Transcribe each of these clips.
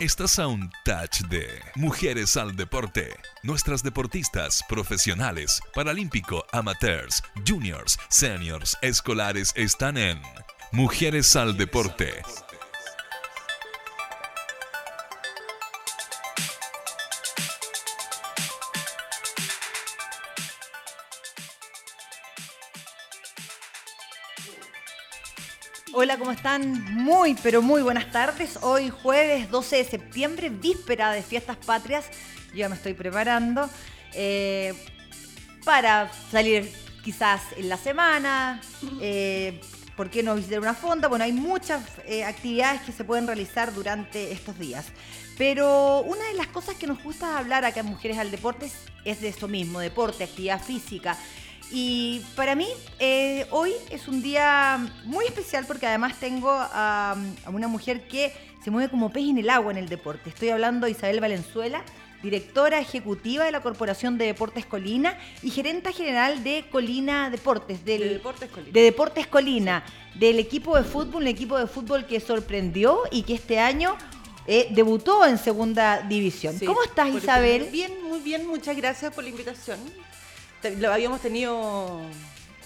Estás a un touch de Mujeres al Deporte. Nuestras deportistas profesionales, paralímpico, amateurs, juniors, seniors, escolares están en Mujeres al Deporte. ¿Cómo están? Muy, pero muy buenas tardes. Hoy jueves 12 de septiembre, víspera de fiestas patrias. Yo ya me estoy preparando eh, para salir quizás en la semana. Eh, ¿Por qué no visitar una fonda? Bueno, hay muchas eh, actividades que se pueden realizar durante estos días. Pero una de las cosas que nos gusta hablar acá en Mujeres al Deporte es de eso mismo, deporte, actividad física. Y para mí eh, hoy es un día muy especial porque además tengo a, a, una mujer que se mueve como pez en el agua en el deporte. Estoy hablando de Isabel Valenzuela, directora ejecutiva de la Corporación de Deportes Colina y gerenta general de Colina Deportes. Del, de Deportes Colina. De Deportes Colina, sí. del equipo de fútbol, un equipo de fútbol que sorprendió y que este año eh, debutó en segunda división. Sí, ¿Cómo estás, Isabel? Bien, muy bien, muchas gracias por la invitación. Lo habíamos tenido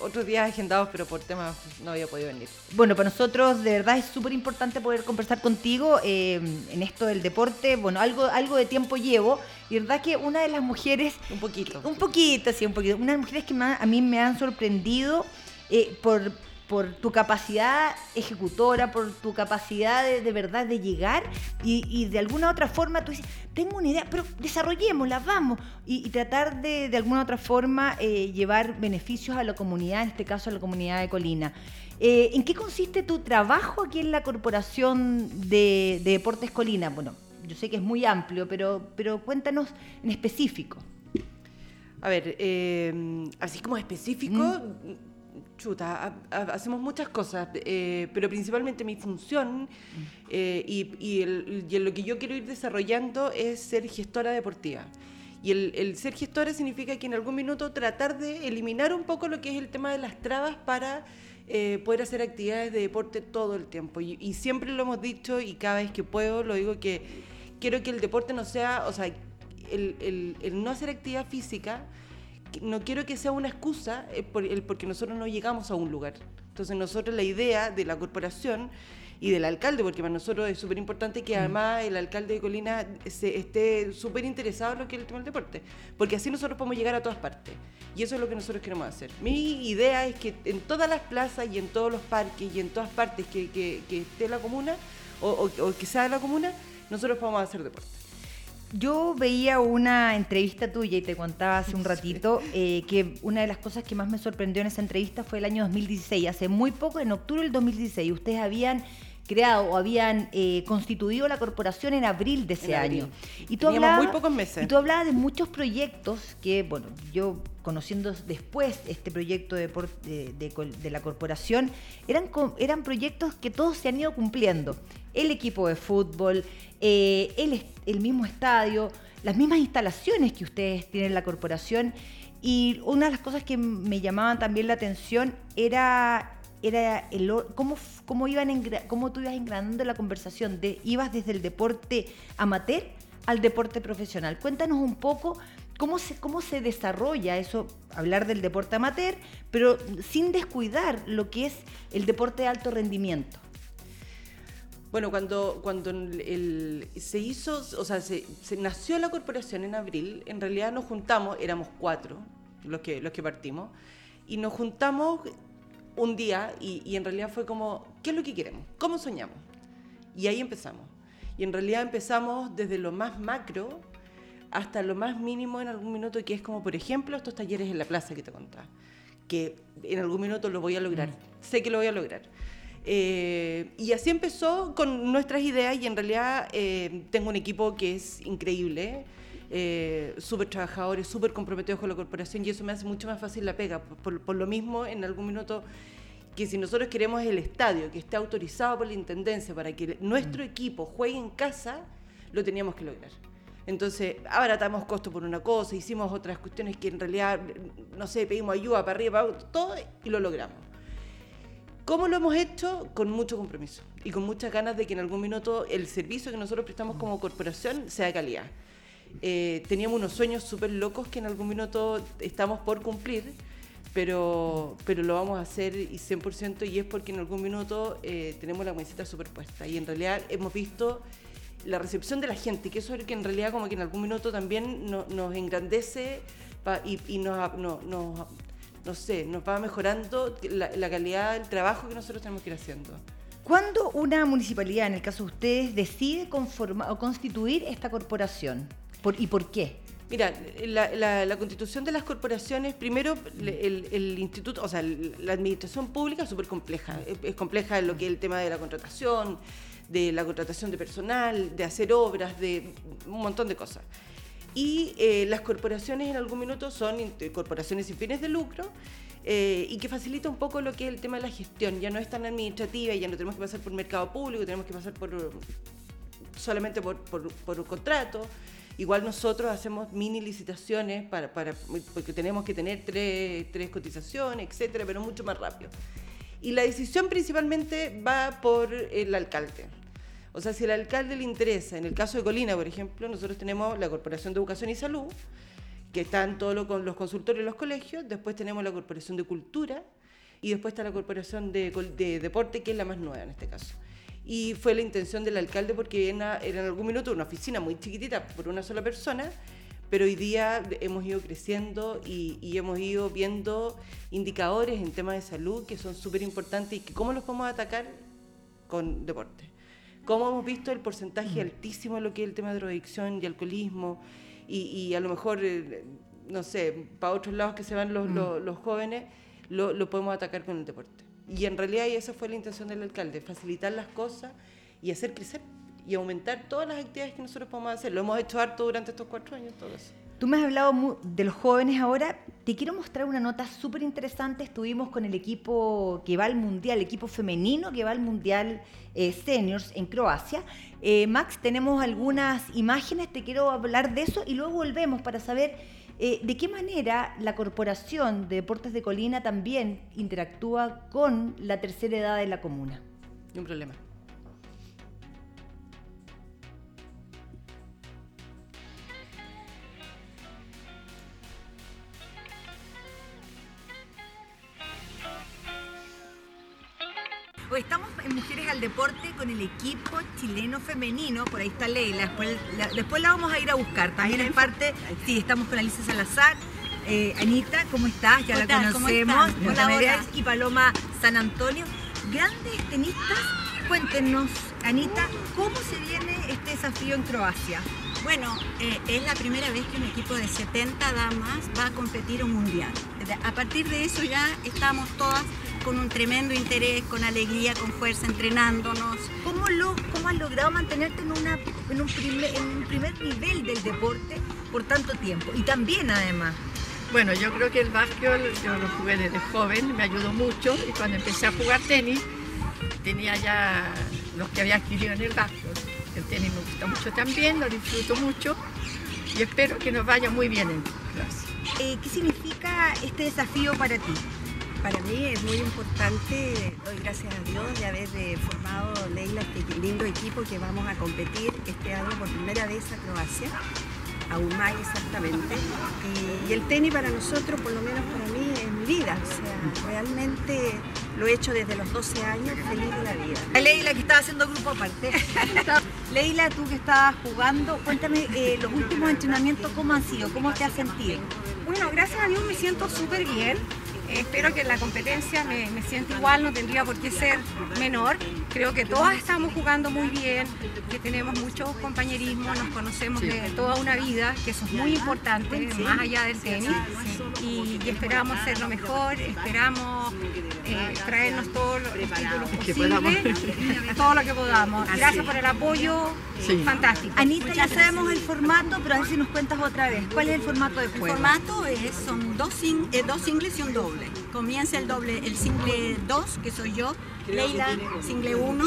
otros días agendados, pero por temas no había podido venir. Bueno, para nosotros de verdad es súper importante poder conversar contigo eh, en esto del deporte. Bueno, algo, algo de tiempo llevo y verdad que una de las mujeres... Un poquito. Un poquito, sí, un poquito. Una de las mujeres que más, a mí me han sorprendido eh, por por tu capacidad ejecutora, por tu capacidad de, de verdad de llegar y, y, de alguna otra forma tú dices, tengo una idea, pero desarrollémosla, vamos, y, y tratar de, de alguna otra forma eh, llevar beneficios a la comunidad, en este caso a la comunidad de Colina. Eh, ¿En qué consiste tu trabajo aquí en la Corporación de, de, Deportes Colina? Bueno, yo sé que es muy amplio, pero, pero cuéntanos en específico. A ver, eh, así como específico... Mm chuta, hacemos muchas cosas, eh, pero principalmente mi función eh, y, y, el, y, lo que yo quiero ir desarrollando es ser gestora deportiva. Y el, el, ser gestora significa que en algún minuto tratar de eliminar un poco lo que es el tema de las trabas para eh, poder hacer actividades de deporte todo el tiempo. Y, y, siempre lo hemos dicho y cada vez que puedo lo digo que quiero que el deporte no sea, o sea, el, el, el no hacer actividad física no quiero que sea una excusa eh, el, porque nosotros no llegamos a un lugar. Entonces nosotros la idea de la corporación y del alcalde, porque para nosotros es súper importante que además el alcalde de Colina se, esté súper interesado en lo que es el tema del deporte, porque así nosotros podemos llegar a todas partes. Y eso es lo que nosotros queremos hacer. Mi idea es que en todas las plazas y en todos los parques y en todas partes que, que, que esté la comuna o, o, o que sea la comuna, nosotros podamos hacer deporte. Yo veía una entrevista tuya y te contaba hace un ratito eh, que una de las cosas que más me sorprendió en esa entrevista fue el año 2016. Hace muy poco, en octubre del 2016, ustedes habían creado o habían eh, constituido la corporación en abril de ese año. Y tú, hablabas, muy pocos meses. y tú hablabas de muchos proyectos que, bueno, yo conociendo después este proyecto de, de, de, de la corporación, eran, eran proyectos que todos se han ido cumpliendo. El equipo de fútbol, eh, el, el mismo estadio, las mismas instalaciones que ustedes tienen en la corporación. Y una de las cosas que me llamaban también la atención era era el cómo, cómo, iban cómo tú ibas engranando la conversación de ibas desde el deporte amateur al deporte profesional. Cuéntanos un poco cómo se, cómo se desarrolla eso, hablar del deporte amateur, pero sin descuidar lo que es el deporte de alto rendimiento. Bueno, cuando, cuando el, se hizo, o sea, se, se, nació la corporación en abril, en realidad nos juntamos, éramos cuatro los que, los que partimos, y nos juntamos un día y, y, en realidad fue como, ¿qué es lo que queremos? ¿Cómo soñamos? Y ahí empezamos. Y en realidad empezamos desde lo más macro hasta lo más mínimo en algún minuto, que es como, por ejemplo, estos talleres en la plaza que te contaba, que en algún minuto lo voy a lograr, mm. sé que lo voy a lograr. Eh, y así empezó con nuestras ideas y en realidad eh, tengo un equipo que es increíble, eh, súper trabajadores, súper comprometidos con la corporación y eso me hace mucho más fácil la pega. Por, por, lo mismo, en algún minuto, que si nosotros queremos el estadio que esté autorizado por la Intendencia para que nuestro equipo juegue en casa, lo teníamos que lograr. Entonces, abaratamos costo por una cosa, hicimos otras cuestiones que en realidad, no sé, pedimos ayuda para arriba, para todo y lo logramos. ¿Cómo lo hemos hecho? Con mucho compromiso y con muchas ganas de que en algún minuto el servicio que nosotros prestamos como corporación sea de calidad. Eh, teníamos unos sueños súper locos que en algún minuto estamos por cumplir, pero, pero lo vamos a hacer y 100% y es porque en algún minuto eh, tenemos la camiseta superpuesta y en realidad hemos visto la recepción de la gente, que eso es lo que en realidad como que en algún minuto también nos engrandece y, nos, no sé, nos va mejorando la, calidad del trabajo que nosotros tenemos que ir haciendo. ¿Cuándo una municipalidad, en el caso de ustedes, decide conformar o constituir esta corporación? ¿Y por qué? Mira, la, constitución de las corporaciones, primero el, instituto, o sea, la administración pública es súper compleja. Es, compleja en lo que es el tema de la contratación, de la contratación de personal, de hacer obras, de un montón de cosas. Y eh, las corporaciones en algún minuto son corporaciones sin fines de lucro eh, y que facilita un poco lo que es el tema de la gestión. Ya no es tan administrativa, ya no tenemos que pasar por mercado público, tenemos que pasar por solamente por, por, un contrato. Igual nosotros hacemos mini licitaciones para, para, porque tenemos que tener tres, tres cotizaciones, etcétera, pero mucho más rápido. Y la decisión principalmente va por el alcalde. O sea, si al alcalde le interesa, en el caso de Colina, por ejemplo, nosotros tenemos la Corporación de Educación y Salud, que están todos los consultorios y los colegios, después tenemos la Corporación de Cultura y después está la Corporación de, Deporte, que es la más nueva en este caso. Y fue la intención del alcalde porque era, en algún minuto una oficina muy chiquitita por una sola persona, pero hoy día hemos ido creciendo y, y hemos ido viendo indicadores en temas de salud que son súper importantes y que cómo los podemos atacar con deporte cómo hemos visto el porcentaje mm. altísimo de lo que es el tema de drogadicción y alcoholismo, y, a lo mejor, eh, no sé, para otros lados que se van los, mm. jóvenes, lo, podemos atacar con el deporte. Y en realidad esa fue la intención del alcalde, facilitar las cosas y hacer crecer y aumentar todas las actividades que nosotros podemos hacer. Lo hemos hecho harto durante estos cuatro años, todo eso. Tú me has hablado de los jóvenes ahora. Te quiero mostrar una nota súper interesante. Estuvimos con el equipo que va al Mundial, el equipo femenino que va al Mundial eh, Seniors en Croacia. Eh, Max, tenemos algunas imágenes, te quiero hablar de eso y luego volvemos para saber eh, de qué manera la Corporación de Deportes de Colina también interactúa con la tercera edad de la comuna. Un problema. Hoy estamos en Mujeres al Deporte con el equipo chileno femenino, por ahí está Leila, después la, después la vamos a ir a buscar. También en parte, sí, estamos con Alicia Salazar. Eh, Anita, ¿cómo estás? Ya la conocemos. Hola, y Paloma San Antonio. Grandes tenistas, cuéntenos, Anita, ¿cómo se viene este desafío en Croacia? Bueno, eh, es la primera vez que un equipo de 70 damas va a competir un mundial. A partir de eso ya estamos todas con un tremendo interés, con alegría, con fuerza, entrenándonos. ¿Cómo, lo, cómo has logrado mantenerte en, una, en, un primer, en un primer nivel del deporte por tanto tiempo? Y también además. Bueno, yo creo que el básquetbol yo lo jugué desde joven, me ayudó mucho y cuando empecé a jugar tenis tenía ya los que había adquirido en el básquetbol. El tenis me gusta mucho también, lo disfruto mucho y espero que nos vaya muy bien en clase. Eh, ¿Qué significa este desafío para ti? Para mí es muy importante, doy gracias a Dios de haber eh, formado Leila este lindo equipo que vamos a competir este año por primera vez a Croacia, a UMAI exactamente. Y, el tenis para nosotros, por lo menos para mí, es mi vida. O sea, realmente lo he hecho desde los 12 años, feliz de la vida. Leila que estaba haciendo grupo aparte. Leila, tú que estabas jugando, cuéntame eh, los últimos entrenamientos, ¿cómo han sido? ¿Cómo te has sentido? Bueno, gracias a Dios me siento súper bien espero que la competencia me, me sienta igual, no tendría por qué ser menor. Creo que todas estamos jugando muy bien, que tenemos mucho compañerismo, nos conocemos de toda una vida, que eso es muy importante, más allá del tenis. Y, esperamos ser lo mejor, esperamos eh, traernos todos los títulos posibles, todo lo que podamos. Gracias por el apoyo, fantástico. Anita, ya sabemos el formato, pero a ver si nos cuentas otra vez. ¿Cuál es el formato de juego? El formato es, son dos, eh, dos singles y un doble. Comienza el doble, el single 2, que soy yo, Leila single 1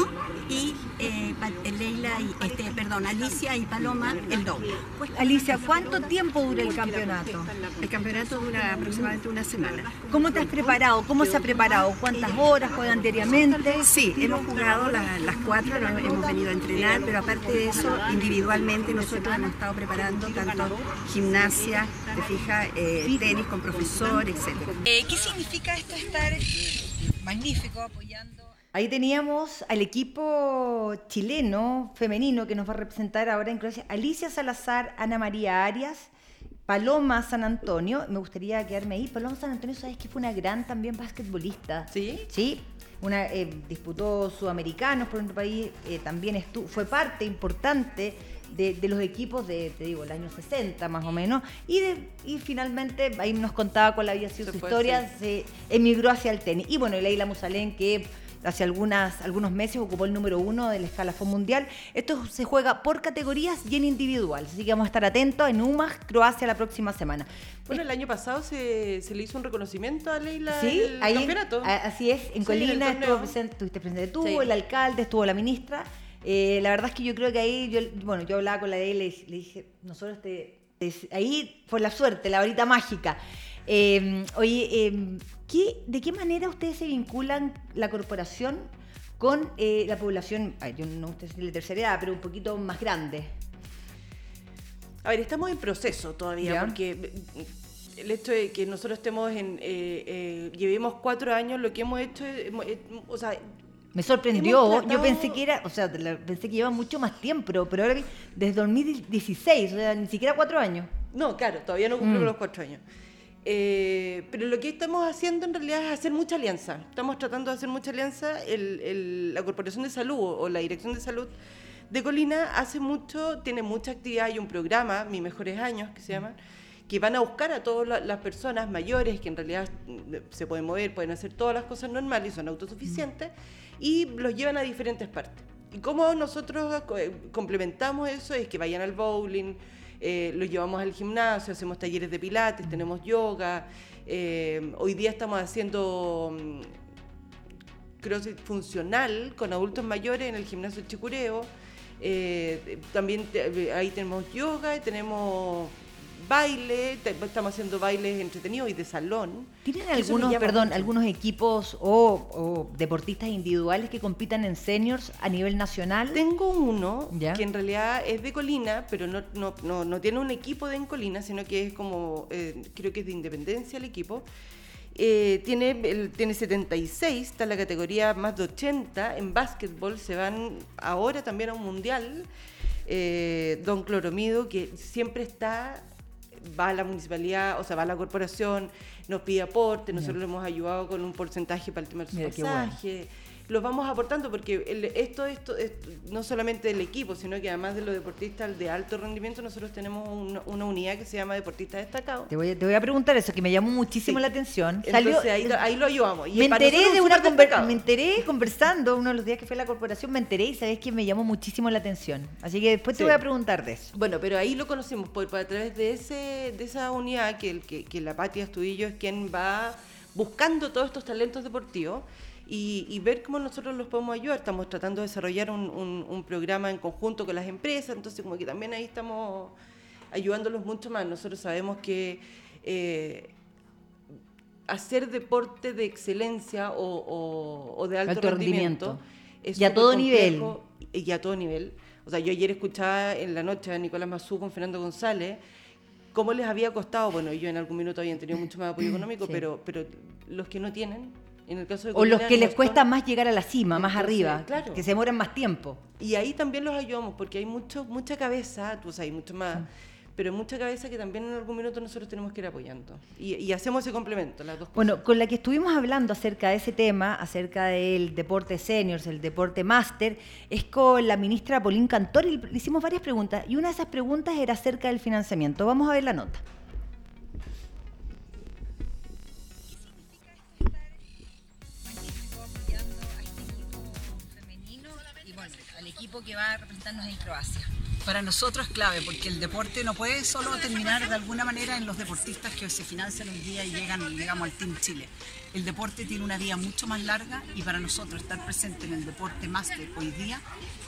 y eh, eh, Leila y este, perdón, Alicia y Paloma el doble. Pues, Alicia, ¿cuánto tiempo dura el campeonato? El campeonato dura aproximadamente una semana. ¿Cómo te has preparado? ¿Cómo se ha preparado? ¿Cuántas horas juegan diariamente? Sí, hemos jugado la- las cuatro, no hemos venido a entrenar, pero aparte de eso, individualmente nosotros hemos estado preparando tanto gimnasia, te fijas, eh, tenis con profesor, etcétera. ¿Qué significa esto estar magnífico apoyando? Ahí teníamos al equipo chileno femenino que nos va a representar ahora en Croacia, Alicia Salazar, Ana María Arias, Paloma San Antonio. Me gustaría quedarme ahí. Paloma San Antonio, sabes que fue una gran también basquetbolista. ¿Sí? Sí. Una, eh, disputó sudamericanos por nuestro país, eh, también estu- fue parte importante de, de los equipos de, te digo, el año 60 más o menos, y, de- y finalmente ahí nos contaba cuál había sido su historia, se emigró hacia el tenis. Y bueno, Leila Musalén, que hace algunas, algunos meses ocupó el número uno del escalafón mundial. Esto se juega por categorías y en individual, así que vamos a estar atentos en UMAS, Croacia, la próxima semana. Bueno, el año pasado se, se le hizo un reconocimiento a Leila Sí, el ahí, campeonato. así es, en Sí, Colina estuvo presente, estuviste presente tú, Sí. el alcalde, estuvo la ministra. Eh, la verdad es que yo creo que ahí, yo, bueno, yo hablaba con la de él, le, le dije, nosotros te, te- ahí fue la suerte, la varita mágica. Eh, oye, eh, ¿qué- ¿de qué manera ustedes se vinculan la corporación con la población, ay, yo no sé si de tercera edad, pero un poquito más grande? A ver, estamos en proceso todavía, Ya. porque el hecho de que nosotros estemos en. eh, eh, llevemos cuatro años, lo que hemos hecho es. hemos- eh, o sea, Me sorprendió, yo pensé que era, o sea, pensé que lleva mucho más tiempo, pero, pero ahora vi- desde 2016, o sea, ni siquiera cuatro años. no, claro, todavía no cumplimos Mm. los cuatro años. Eh, pero lo que estamos haciendo en realidad es hacer mucha alianza. Estamos tratando de hacer mucha alianza. El- el- la Corporación de Salud o la Dirección de Salud de Colina hace mucho, tiene mucha actividad. Hay un programa, Mis Mejores Años, que se llama, que van a buscar a todas la- las personas mayores que en realidad mm, se pueden mover, pueden hacer todas las cosas normales y son autosuficientes, y los llevan a diferentes partes. Y cómo nosotros eh, complementamos eso es que vayan al bowling, eh, los llevamos al gimnasio, hacemos talleres de pilates, tenemos yoga. eh, hoy día estamos haciendo mm, crossfit funcional con adultos mayores en el gimnasio Chicureo. También ahí tenemos yoga, y tenemos baile, estamos haciendo bailes entretenidos y de salón. ¿Tienen algunos, perdón, mucho. algunos equipos o, o deportistas individuales que compitan en seniors a nivel nacional? Tengo uno Ya. que en realidad es de Colina, pero no, no, no, no tiene un equipo de en Colina, sino que es como, eh, creo que es de Independencia el equipo. Eh, tiene, el- tiene 76, está en la categoría más de 80. En básquetbol se van ahora también a un mundial. Eh, Don Cloromido, que siempre está, va a la municipalidad, o sea, va a la corporación, nos pide aporte, nosotros le hemos ayudado con un porcentaje para el tema del qué bueno. Los vamos aportando porque el- esto, esto, esto, no solamente del equipo, sino que además de los deportistas de alto rendimiento, nosotros tenemos una, una unidad que se llama deportistas destacados. Te voy, a, te voy a preguntar eso, que me llamó muchísimo Sí. la atención. Entonces ahí, lo- ahí lo ayudamos. Y me enteré de una conver- me enteré conversando uno de los días que fue la corporación, me enteré y sabes que me llamó muchísimo la atención. Así que después te Sí. voy a preguntar de eso. Bueno, pero ahí lo conocemos por, por a través de ese de esa unidad que, el, que, que la Pati Astudillo es quien va buscando todos estos talentos deportivos y, y ver cómo nosotros los podemos ayudar. Estamos tratando de desarrollar un, un- un programa en conjunto con las empresas, entonces como que también ahí estamos ayudándolos mucho más. Nosotros sabemos que eh, hacer deporte de excelencia o, o- o de alto, Alto rendimiento, rendimiento. es Y a todo nivel. y a todo nivel. O sea, yo ayer escuchaba en la noche a Nicolás Mazú con Fernando González cómo les había costado, bueno, ellos en algún minuto habían tenido mucho más apoyo económico, Sí. pero, pero los que no tienen, en el caso de O los que les cuesta más llegar a la cima, más Entonces, arriba, claro. que se demoran más tiempo. Y ahí también los ayudamos, porque hay mucho, mucha cabeza, tú sabes, mucho más, pero mucha cabeza que también en algún minuto nosotros tenemos que ir apoyando. Y, y hacemos ese complemento, las dos cosas. Bueno, con la que estuvimos hablando acerca de ese tema, acerca del deporte seniors, el deporte máster, es con la ministra Paulín Cantor y le hicimos varias preguntas y una de esas preguntas era acerca del financiamiento. Vamos a ver la nota. Que va a representarnos en Croacia. Para nosotros es clave porque el deporte no puede solo terminar de alguna manera en los deportistas que se financian hoy día y llegan, digamos, al Team Chile. El deporte tiene una vida mucho más larga y para nosotros estar presente en el deporte máster hoy día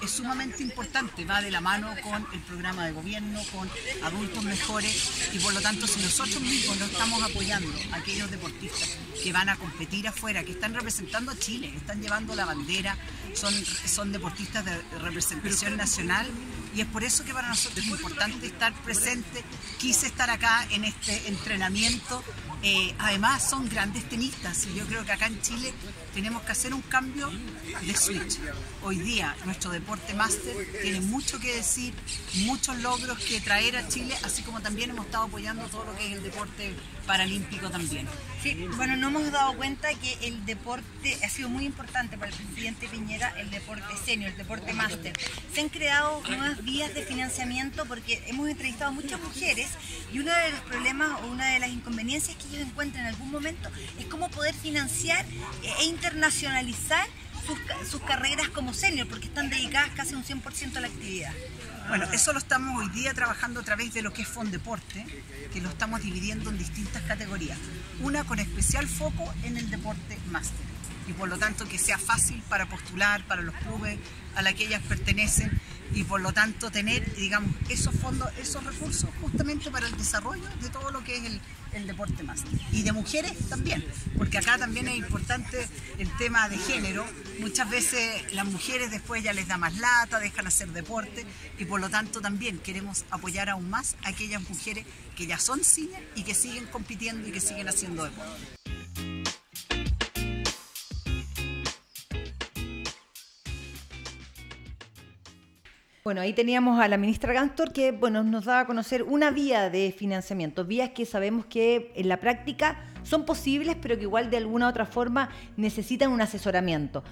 es sumamente importante. Va de la mano con el programa de gobierno, con adultos mejores y por lo tanto si nosotros mismos no estamos apoyando a aquellos deportistas que van a competir afuera, que están representando a Chile, que están llevando la bandera, son, son deportistas de representación nacional y es por eso que para nosotros es importante estar presente. Quise estar acá en este entrenamiento. Eh, además son grandes tenistas y yo creo que acá en Chile tenemos que hacer un cambio de switch. Hoy día nuestro deporte máster tiene mucho que decir, muchos logros que traer a Chile, así como también hemos estado apoyando todo lo que es el deporte paralímpico también. Sí, bueno, no hemos dado cuenta que el deporte ha sido muy importante para el presidente Piñera, el deporte senior, el deporte máster. Se han creado nuevas vías de financiamiento porque hemos entrevistado a muchas mujeres y uno de los problemas o una de las inconveniencias que ellos encuentran en algún momento es cómo poder financiar e internacionalizar sus, sus carreras como senior porque están dedicadas casi un 100% a la actividad. Bueno, eso lo estamos hoy día trabajando a través de lo que es Fondeporte, que lo estamos dividiendo en distintas categorías. Una con especial foco en el deporte máster y por lo tanto que sea fácil para postular para los clubes a los que ellas pertenecen y por lo tanto tener, digamos, esos fondos, esos recursos justamente para el desarrollo de todo lo que es el, el deporte máster. Y de mujeres también, porque acá también es importante el tema de género. Muchas veces las mujeres después ya les da más lata, dejan hacer deporte y por lo tanto también queremos apoyar aún más a aquellas mujeres que ya son cine y que siguen compitiendo y que siguen haciendo deporte. Bueno, ahí teníamos a la ministra Ganstor que bueno, nos daba a conocer una vía de financiamiento, vías que sabemos que en la práctica son posibles, pero que igual de alguna u otra forma necesitan un asesoramiento.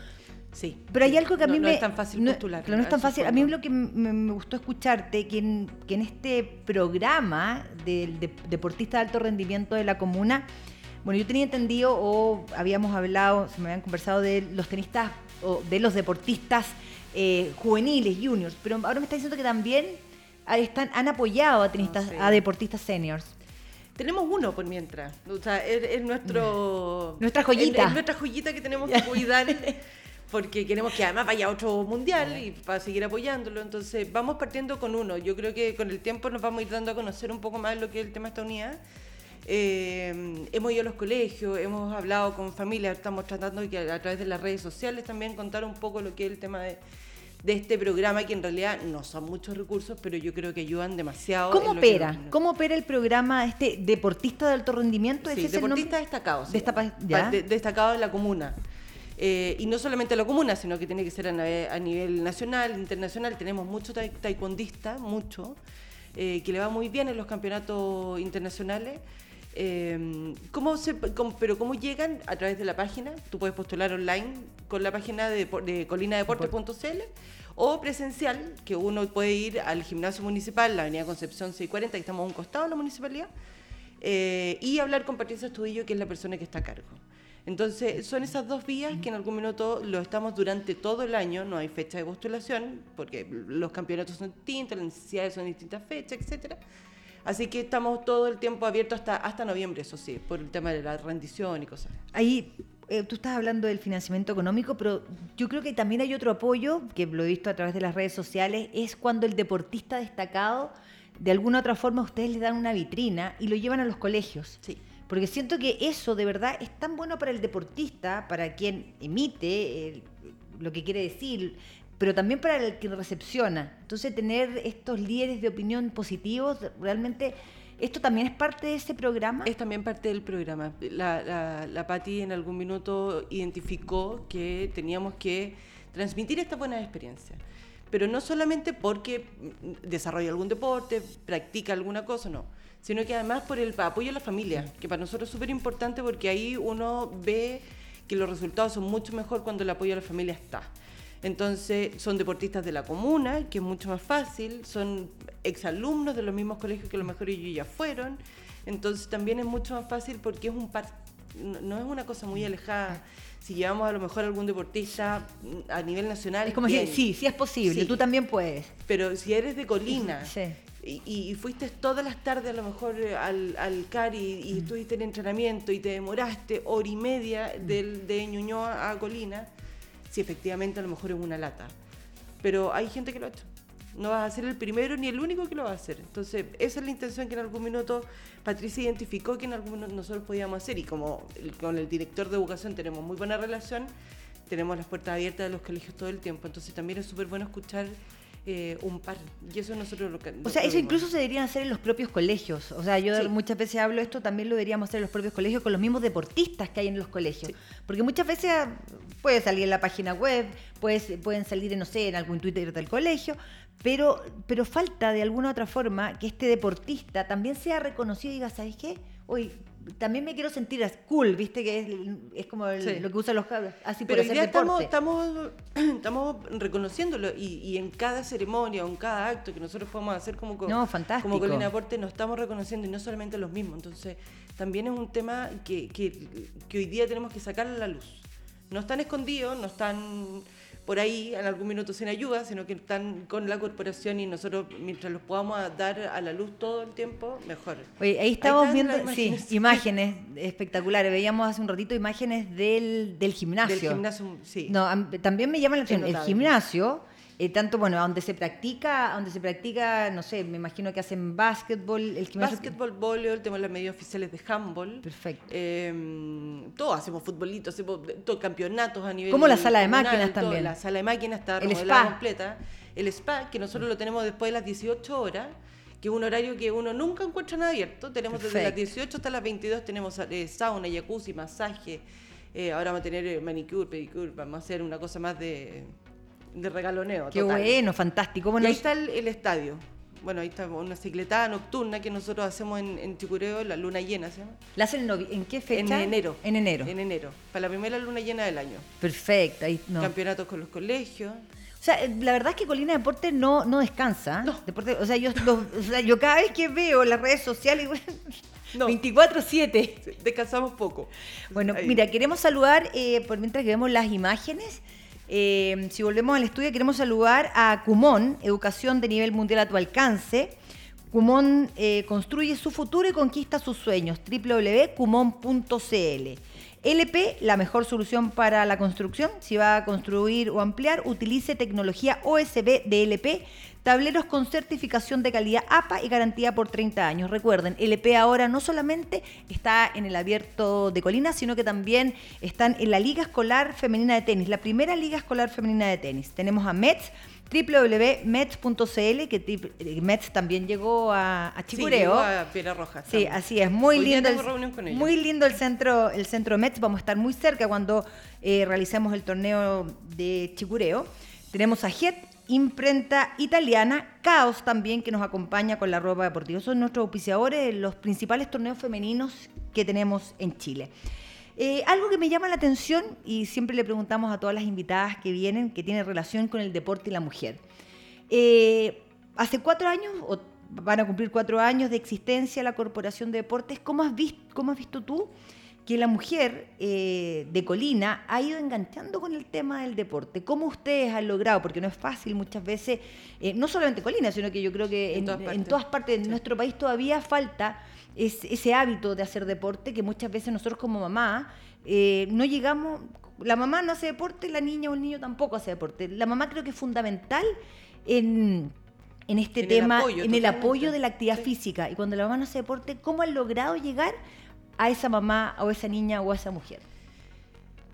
Sí. Pero hay algo que a No- mí no me... es tan fácil no- postular no es tan fácil. A mí lo que me, me gustó escucharte, que en, que en este programa del de- deportista de alto rendimiento de la comuna, bueno, yo tenía entendido o habíamos hablado, se me habían conversado de los tenistas o de los deportistas eh, juveniles, juniors, pero ahora me está diciendo que también ah, están, han apoyado a tenistas, sí. a deportistas seniors. Tenemos uno por mientras. O sea, es, es nuestro. Nuestra joyita. Es, es nuestra joyita que tenemos que cuidar. Porque queremos que además vaya a otro mundial y para seguir apoyándolo. Entonces, vamos partiendo con uno. Yo creo que con el tiempo nos vamos a ir dando a conocer un poco más lo que es el tema de esta unidad. Eh, hemos ido a los colegios, hemos hablado con familias, estamos tratando de que a través de las redes sociales también contar un poco lo que es el tema de, de este programa, que en realidad no son muchos recursos, pero yo creo que ayudan demasiado. ¿Cómo opera? ¿Cómo opera el programa este deportista de alto rendimiento? Sí, ¿Ese es el nombre? deportista destacado. Destapa- de- destacado en la comuna. Eh, y no solamente en la comuna, sino que tiene que ser a, a nivel nacional, internacional. Tenemos mucho tai- taekwondista, mucho, eh, que le va muy bien en los campeonatos internacionales. Eh, ¿cómo se, cómo- pero cómo llegan? A través de la página. Tú puedes postular online con la página de, de colinadeporte.cl o presencial, que uno puede ir al gimnasio municipal, la Avenida Concepción 640, que estamos a un costado de la municipalidad, eh, y hablar con Patricia Estudillo, que es la persona que está a cargo. Entonces, son esas dos vías que en algún minuto lo estamos durante todo el año, no hay fecha de postulación, porque los campeonatos son distintos, las necesidades son distintas fechas, etcétera. Así que estamos todo el tiempo abiertos hasta, hasta noviembre, eso sí, por el tema de la rendición y cosas. Ahí eh, tú estás hablando del financiamiento económico, pero yo creo que también hay otro apoyo, que lo he visto a través de las redes sociales, es cuando el deportista destacado, de alguna u otra forma, ustedes le dan una vitrina y lo llevan a los colegios. Sí. Porque siento que eso de verdad es tan bueno para el deportista, para quien emite el- lo que quiere decir, pero también para el que recepciona. Entonces tener estos líderes de opinión positivos, realmente, ¿esto también es parte de ese programa? Es también parte del programa. La, la, la Patti en algún minuto identificó que teníamos que transmitir esta buena experiencia. Pero no solamente porque desarrolla algún deporte, practica alguna cosa, no. Sino que además por el apoyo a la familia, que para nosotros es súper importante porque ahí uno ve que los resultados son mucho mejor cuando el apoyo a la familia está. Entonces, son deportistas de la comuna, que es mucho más fácil, son exalumnos de los mismos colegios que a lo mejor ellos ya fueron. Entonces, también es mucho más fácil porque es un par no, es una cosa muy alejada. Si llevamos a lo mejor a algún deportista mm, a nivel nacional, Es como bien. decir, sí, sí es posible, Sí. tú también puedes. Pero si eres de Colina Sí. y, y fuiste todas las tardes a lo mejor eh, al, al CAR y, y estuviste en entrenamiento y te demoraste hora y media del, de Ñuñoa a Colina, si efectivamente a lo mejor es una lata. Pero hay gente que lo ha hecho. No vas a ser el primero ni el único que lo va a hacer. Entonces, esa es la intención que en algún minuto Patricia identificó que en algún minuto nosotros podíamos hacer. Y como con el director de educación tenemos muy buena relación, tenemos las puertas abiertas de los colegios todo el tiempo. Entonces, también es súper bueno escuchar eh, un par. Y eso nosotros lo que. O sea, eso incluso se deberían hacer en los propios colegios. O sea, yo Sí. muchas veces hablo de esto, también lo deberíamos hacer en los propios colegios con los mismos deportistas que hay en los colegios. Porque muchas veces ah, puede salir en la página web, puede- pueden salir, en, no sé, en algún Twitter del colegio, pero, pero falta de alguna otra forma que este deportista también sea reconocido y diga, ¿sabes qué? Hoy también me quiero sentir as- cool, ¿viste? Que es, es como el- Sí. lo que usan los cabros, así por Pero hoy hacer día estamos, estamos, estamos reconociéndolo y, y en cada ceremonia o en cada acto que nosotros podemos hacer como, co- No, como Colina Aporte, nos estamos reconociendo y no solamente los mismos. Entonces, también es un tema que, que- que hoy día tenemos que sacar a la luz. No están escondidos, no están por ahí en algún minuto sin ayuda, sino que están con la corporación y nosotros, mientras los podamos dar a la luz todo el tiempo, mejor. Oye, ahí estamos viendo sí, imágenes. espectaculares. Veíamos hace un ratito imágenes del, del gimnasio. Del gimnasio, sí. No, am- también me llama la atención. El gimnasio, eh, tanto, bueno, donde se practica, donde se practica, no sé, me imagino que hacen básquetbol, el gimnasio. Básquetbol, voleibol, tenemos las medidas oficiales de handball. Perfecto. Eh, todos hacemos futbolitos, hacemos campeonatos a nivel. Como la sala de máquinas todo, también. La sala de máquinas está El spa. completa. El spa, que nosotros lo tenemos después de las 18 horas, que es un horario que uno nunca encuentra nada abierto. Tenemos desde las Perfecto. 18 hasta las 22, tenemos eh, sauna, jacuzzi, masaje. Eh, ahora vamos a tener manicure, pedicure, vamos a hacer una cosa más de, de regaloneo. Qué total. bueno, fantástico. Y Bueno, ahí está el, el estadio. Bueno, ahí está una cicletada nocturna que nosotros hacemos en, en Chicureo, la luna llena, ¿se llama? ¿la hacen en, en qué fecha? En enero. En enero. En enero, para la primera luna llena del año. Perfecto. Ahí, no. Campeonatos con los colegios. O sea, eh, la verdad es que Colina Deporte no, no descansa. No. Deporte, o, sea, yo, lo- o sea, yo cada vez que veo las redes sociales, bueno, No. 24-7. Sí, Descansamos poco. Bueno, Ahí. mira, queremos saludar, eh, por mientras que vemos las imágenes, eh, si volvemos al estudio, queremos saludar a Cumón, Educación de Nivel Mundial a tu alcance. Cumón eh, construye su futuro y conquista sus sueños. www.cumón.cl. LP, la mejor solución para la construcción. Si va a construir o ampliar, utilice tecnología OSB de LP, tableros con certificación de calidad APA y garantía por 30 años. Recuerden, LP ahora no solamente está en el abierto de Colina, sino que también están en la Liga Escolar Femenina de Tenis, la primera Liga Escolar Femenina de Tenis. Tenemos a Mets, www.mets.cl, que eh, Mets también llegó a, a Sí, Chicureo. llegó a Piedra Roja. Sí, así es, muy Hoy lindo. el- muy lindo el centro, el centro Mets. Vamos a estar muy cerca cuando eh, realicemos el torneo de Chicureo. Tenemos a Jet, imprenta italiana, Caos también, que nos acompaña con la ropa deportiva. Son nuestros auspiciadores los principales torneos femeninos que tenemos en Chile. Eh, algo que me llama la atención y siempre le preguntamos a todas las invitadas que vienen, que tiene relación con el deporte y la mujer. Eh, hace cuatro años, o van a cumplir cuatro años de existencia la Corporación de Deportes, ¿cómo has visto, cómo has visto tú que la mujer eh, de Colina ha ido enganchando con el tema del deporte? ¿Cómo ustedes han logrado? Porque no es fácil muchas veces, eh, no solamente Colina, sino que yo creo que En en, todas en partes. todas partes de nuestro país todavía falta es- ese hábito de hacer deporte que muchas veces nosotros como mamá eh, no llegamos, la mamá no hace deporte, la niña o el niño tampoco hace deporte. La mamá creo que es fundamental en, en este En el tema, apoyo, en el apoyo de la actividad Sí. física. Y cuando la mamá no hace deporte, ¿cómo han logrado llegar a esa mamá o a esa niña o a esa mujer?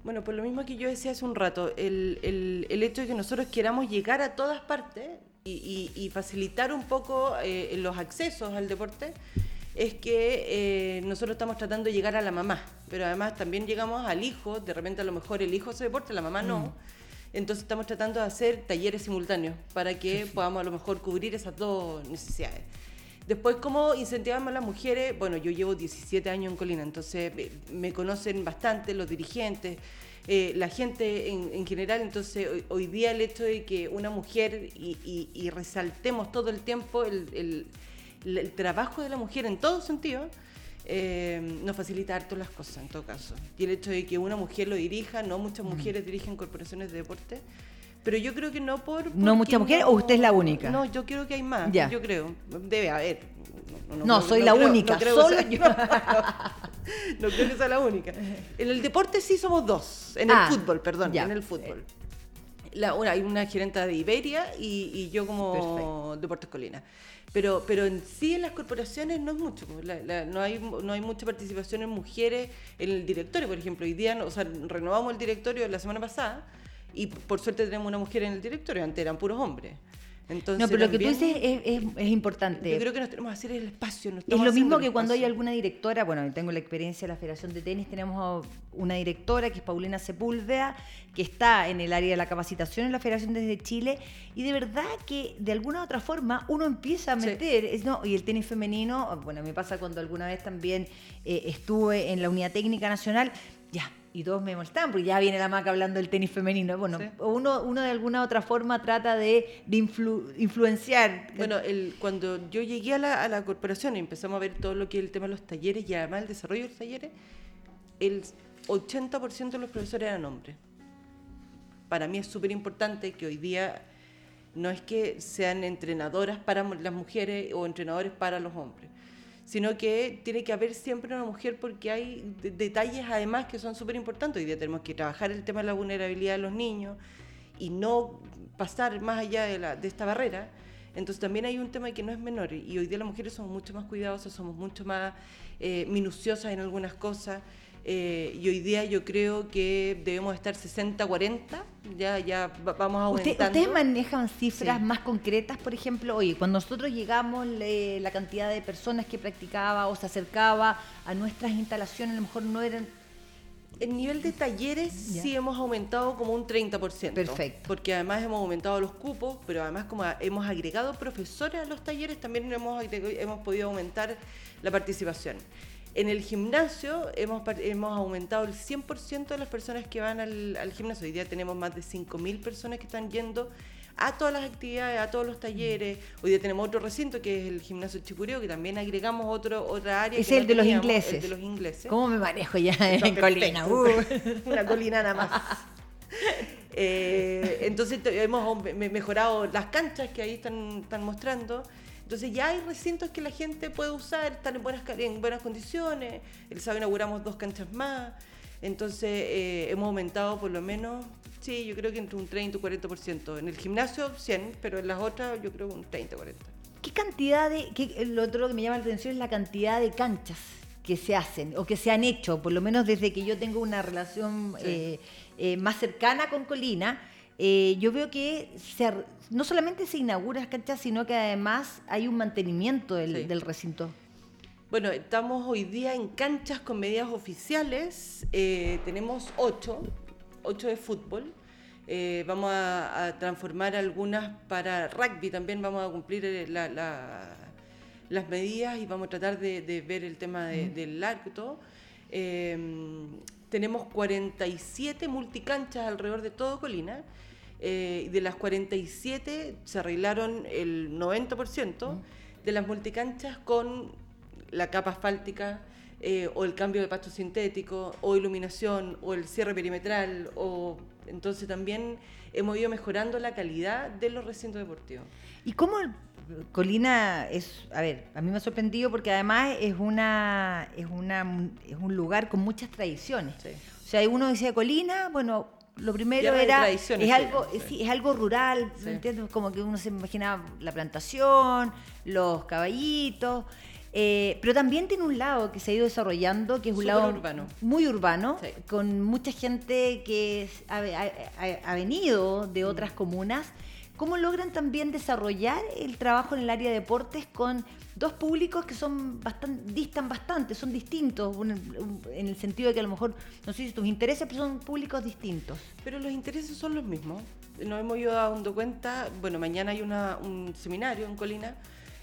Bueno, por lo mismo que yo decía hace un rato, el, el- el hecho de que nosotros queramos llegar a todas partes y, y- y facilitar un poco eh, los accesos al deporte, es que eh, nosotros estamos tratando de llegar a la mamá, pero además también llegamos al hijo, de repente a lo mejor el hijo hace deporte, la mamá no. Entonces estamos tratando de hacer talleres simultáneos para que podamos a lo mejor cubrir esas dos necesidades. Después, ¿cómo incentivamos a las mujeres? Bueno, yo llevo 17 años en Colina, entonces eh, me conocen bastante los dirigentes, eh, la gente en, en general. Entonces, hoy, hoy día el hecho de que una mujer y, y- y resaltemos todo el tiempo el, el- el- el trabajo de la mujer en todo sentido, eh, nos facilita harto las cosas en todo caso. Y el hecho de que una mujer lo dirija, no muchas mujeres dirigen corporaciones de deporte, pero yo creo que no por... ¿No muchas mujeres o usted es la única? No, yo creo que hay más, Ya. yo creo, debe haber. No, creo- soy la creo- única, creo que solo sea- yo. no creo que sea la única. En el deporte sí somos dos, en Ah, el fútbol, perdón, ya. en el fútbol. La, una, hay una gerenta de Iberia y, y yo como Perfecto. Deportes Colina. Pero, pero en sí en las corporaciones no es mucho, pues, la- la- no, hay, no hay mucha participación en mujeres en el directorio, por ejemplo. Hoy día, o sea, renovamos el directorio la semana pasada y por suerte tenemos una mujer en el directorio, antes eran puros hombres. Entonces, No, pero lo que tú dices es, es- es importante. Yo creo que nos tenemos que hacer el espacio. nos Es lo mismo que cuando hay alguna directora, bueno, tengo la experiencia de la Federación de Tenis, tenemos una directora que es Paulina Sepúlveda, que está en el área de la capacitación en la Federación desde Chile, y de verdad que de alguna u otra forma uno empieza a Sí. meter, es- no, y el tenis femenino, bueno, me pasa cuando alguna vez también eh, estuve en la Unidad Técnica Nacional, ya, y todos me molestan, porque ya viene la maca hablando del tenis femenino. Bueno, Sí. uno, uno de alguna otra forma trata de, de influ- influenciar. Bueno, el, cuando yo llegué a la, a la corporación y empezamos a ver todo lo que es el tema de los talleres y además el desarrollo de los talleres, el 80% de los profesores eran hombres. Para mí es súper importante que hoy día no es que sean entrenadoras para las mujeres o entrenadores para los hombres, sino que tiene que haber siempre una mujer porque hay de- detalles además que son súper importantes. Hoy día tenemos que trabajar el tema de la vulnerabilidad de los niños y no pasar más allá de, la, de esta barrera. Entonces también hay un tema que no es menor y hoy día las mujeres somos mucho más cuidadosas, somos mucho más eh, minuciosas en algunas cosas eh, y hoy día yo creo que debemos estar 60-40, ya, ya va- vamos aumentando. ¿Ustedes manejan cifras Sí. más concretas, por ejemplo? Oye, cuando nosotros llegamos, le- la cantidad de personas que practicaba o se acercaba a nuestras instalaciones a lo mejor no eran... El nivel de talleres Ya. sí hemos aumentado como un 30%. Perfecto. Porque además hemos aumentado los cupos, pero además como hemos agregado profesores a los talleres, también hemos, hemos podido aumentar la participación. En el gimnasio hemos, hemos aumentado el 100% de las personas que van al, al gimnasio. Hoy día tenemos más de 5.000 personas que están yendo a todas las actividades, a todos los talleres. Hoy día tenemos otro recinto que es el gimnasio Chicureo, que también agregamos otro, otra área. Es que el no de los ingleses. El de los ingleses. ¿Cómo me manejo ya en Colina? Uh. Una colina nada más. Eh, entonces hemos me- mejorado las canchas que ahí están, están mostrando. Entonces ya hay recintos que la gente puede usar, están en buenas, ca- en buenas condiciones. El sábado inauguramos dos canchas más. Entonces eh, hemos aumentado por lo menos, sí, yo creo que entre un 30 y un 40%. En el gimnasio 100, pero en las otras yo creo un 30 40. ¿Qué cantidad de... qué- lo otro que me llama la atención es la cantidad de canchas que se hacen o que se han hecho, por lo menos desde que yo tengo una relación Sí. eh, eh, más cercana con Colina. Eh, yo veo que se no solamente se inauguran las canchas, sino que además hay un mantenimiento del, Sí. del recinto. Bueno, estamos hoy día en canchas con medidas oficiales. eh, tenemos ocho, ocho de fútbol. Eh, vamos a, a transformar algunas para rugby también. Vamos a cumplir la- la- las medidas y vamos a tratar de, de ver el tema de- del arco y todo. Tenemos 47 multicanchas alrededor de todo Colina. Eh, de las 47 se arreglaron el 90% de las multicanchas con la capa asfáltica eh, o el cambio de pasto sintético o iluminación o el cierre perimetral o entonces también hemos ido mejorando la calidad de los recintos deportivos. ¿Y cómo Colina es, a ver, a mí me ha sorprendido porque además es una es una es un lugar con muchas tradiciones. Sí. O sea, uno decía Colina, bueno, lo primero era es algo sí. sí, es algo rural, Sí. ¿me entiendes? Como que uno se imaginaba la plantación, los caballitos, eh, pero también tiene un lado que se ha ido desarrollando, que es un lado urbano. muy urbano, con mucha gente que es- ha, ha- ha- ha venido de otras comunas. ¿Cómo logran también desarrollar el trabajo en el área de deportes con dos públicos que son bastante, distan bastante, son distintos, en el sentido de que a lo mejor, no sé si tus intereses, son públicos distintos? Pero los intereses son los mismos. Nos hemos ido dando cuenta, bueno, mañana hay una- un seminario en Colina,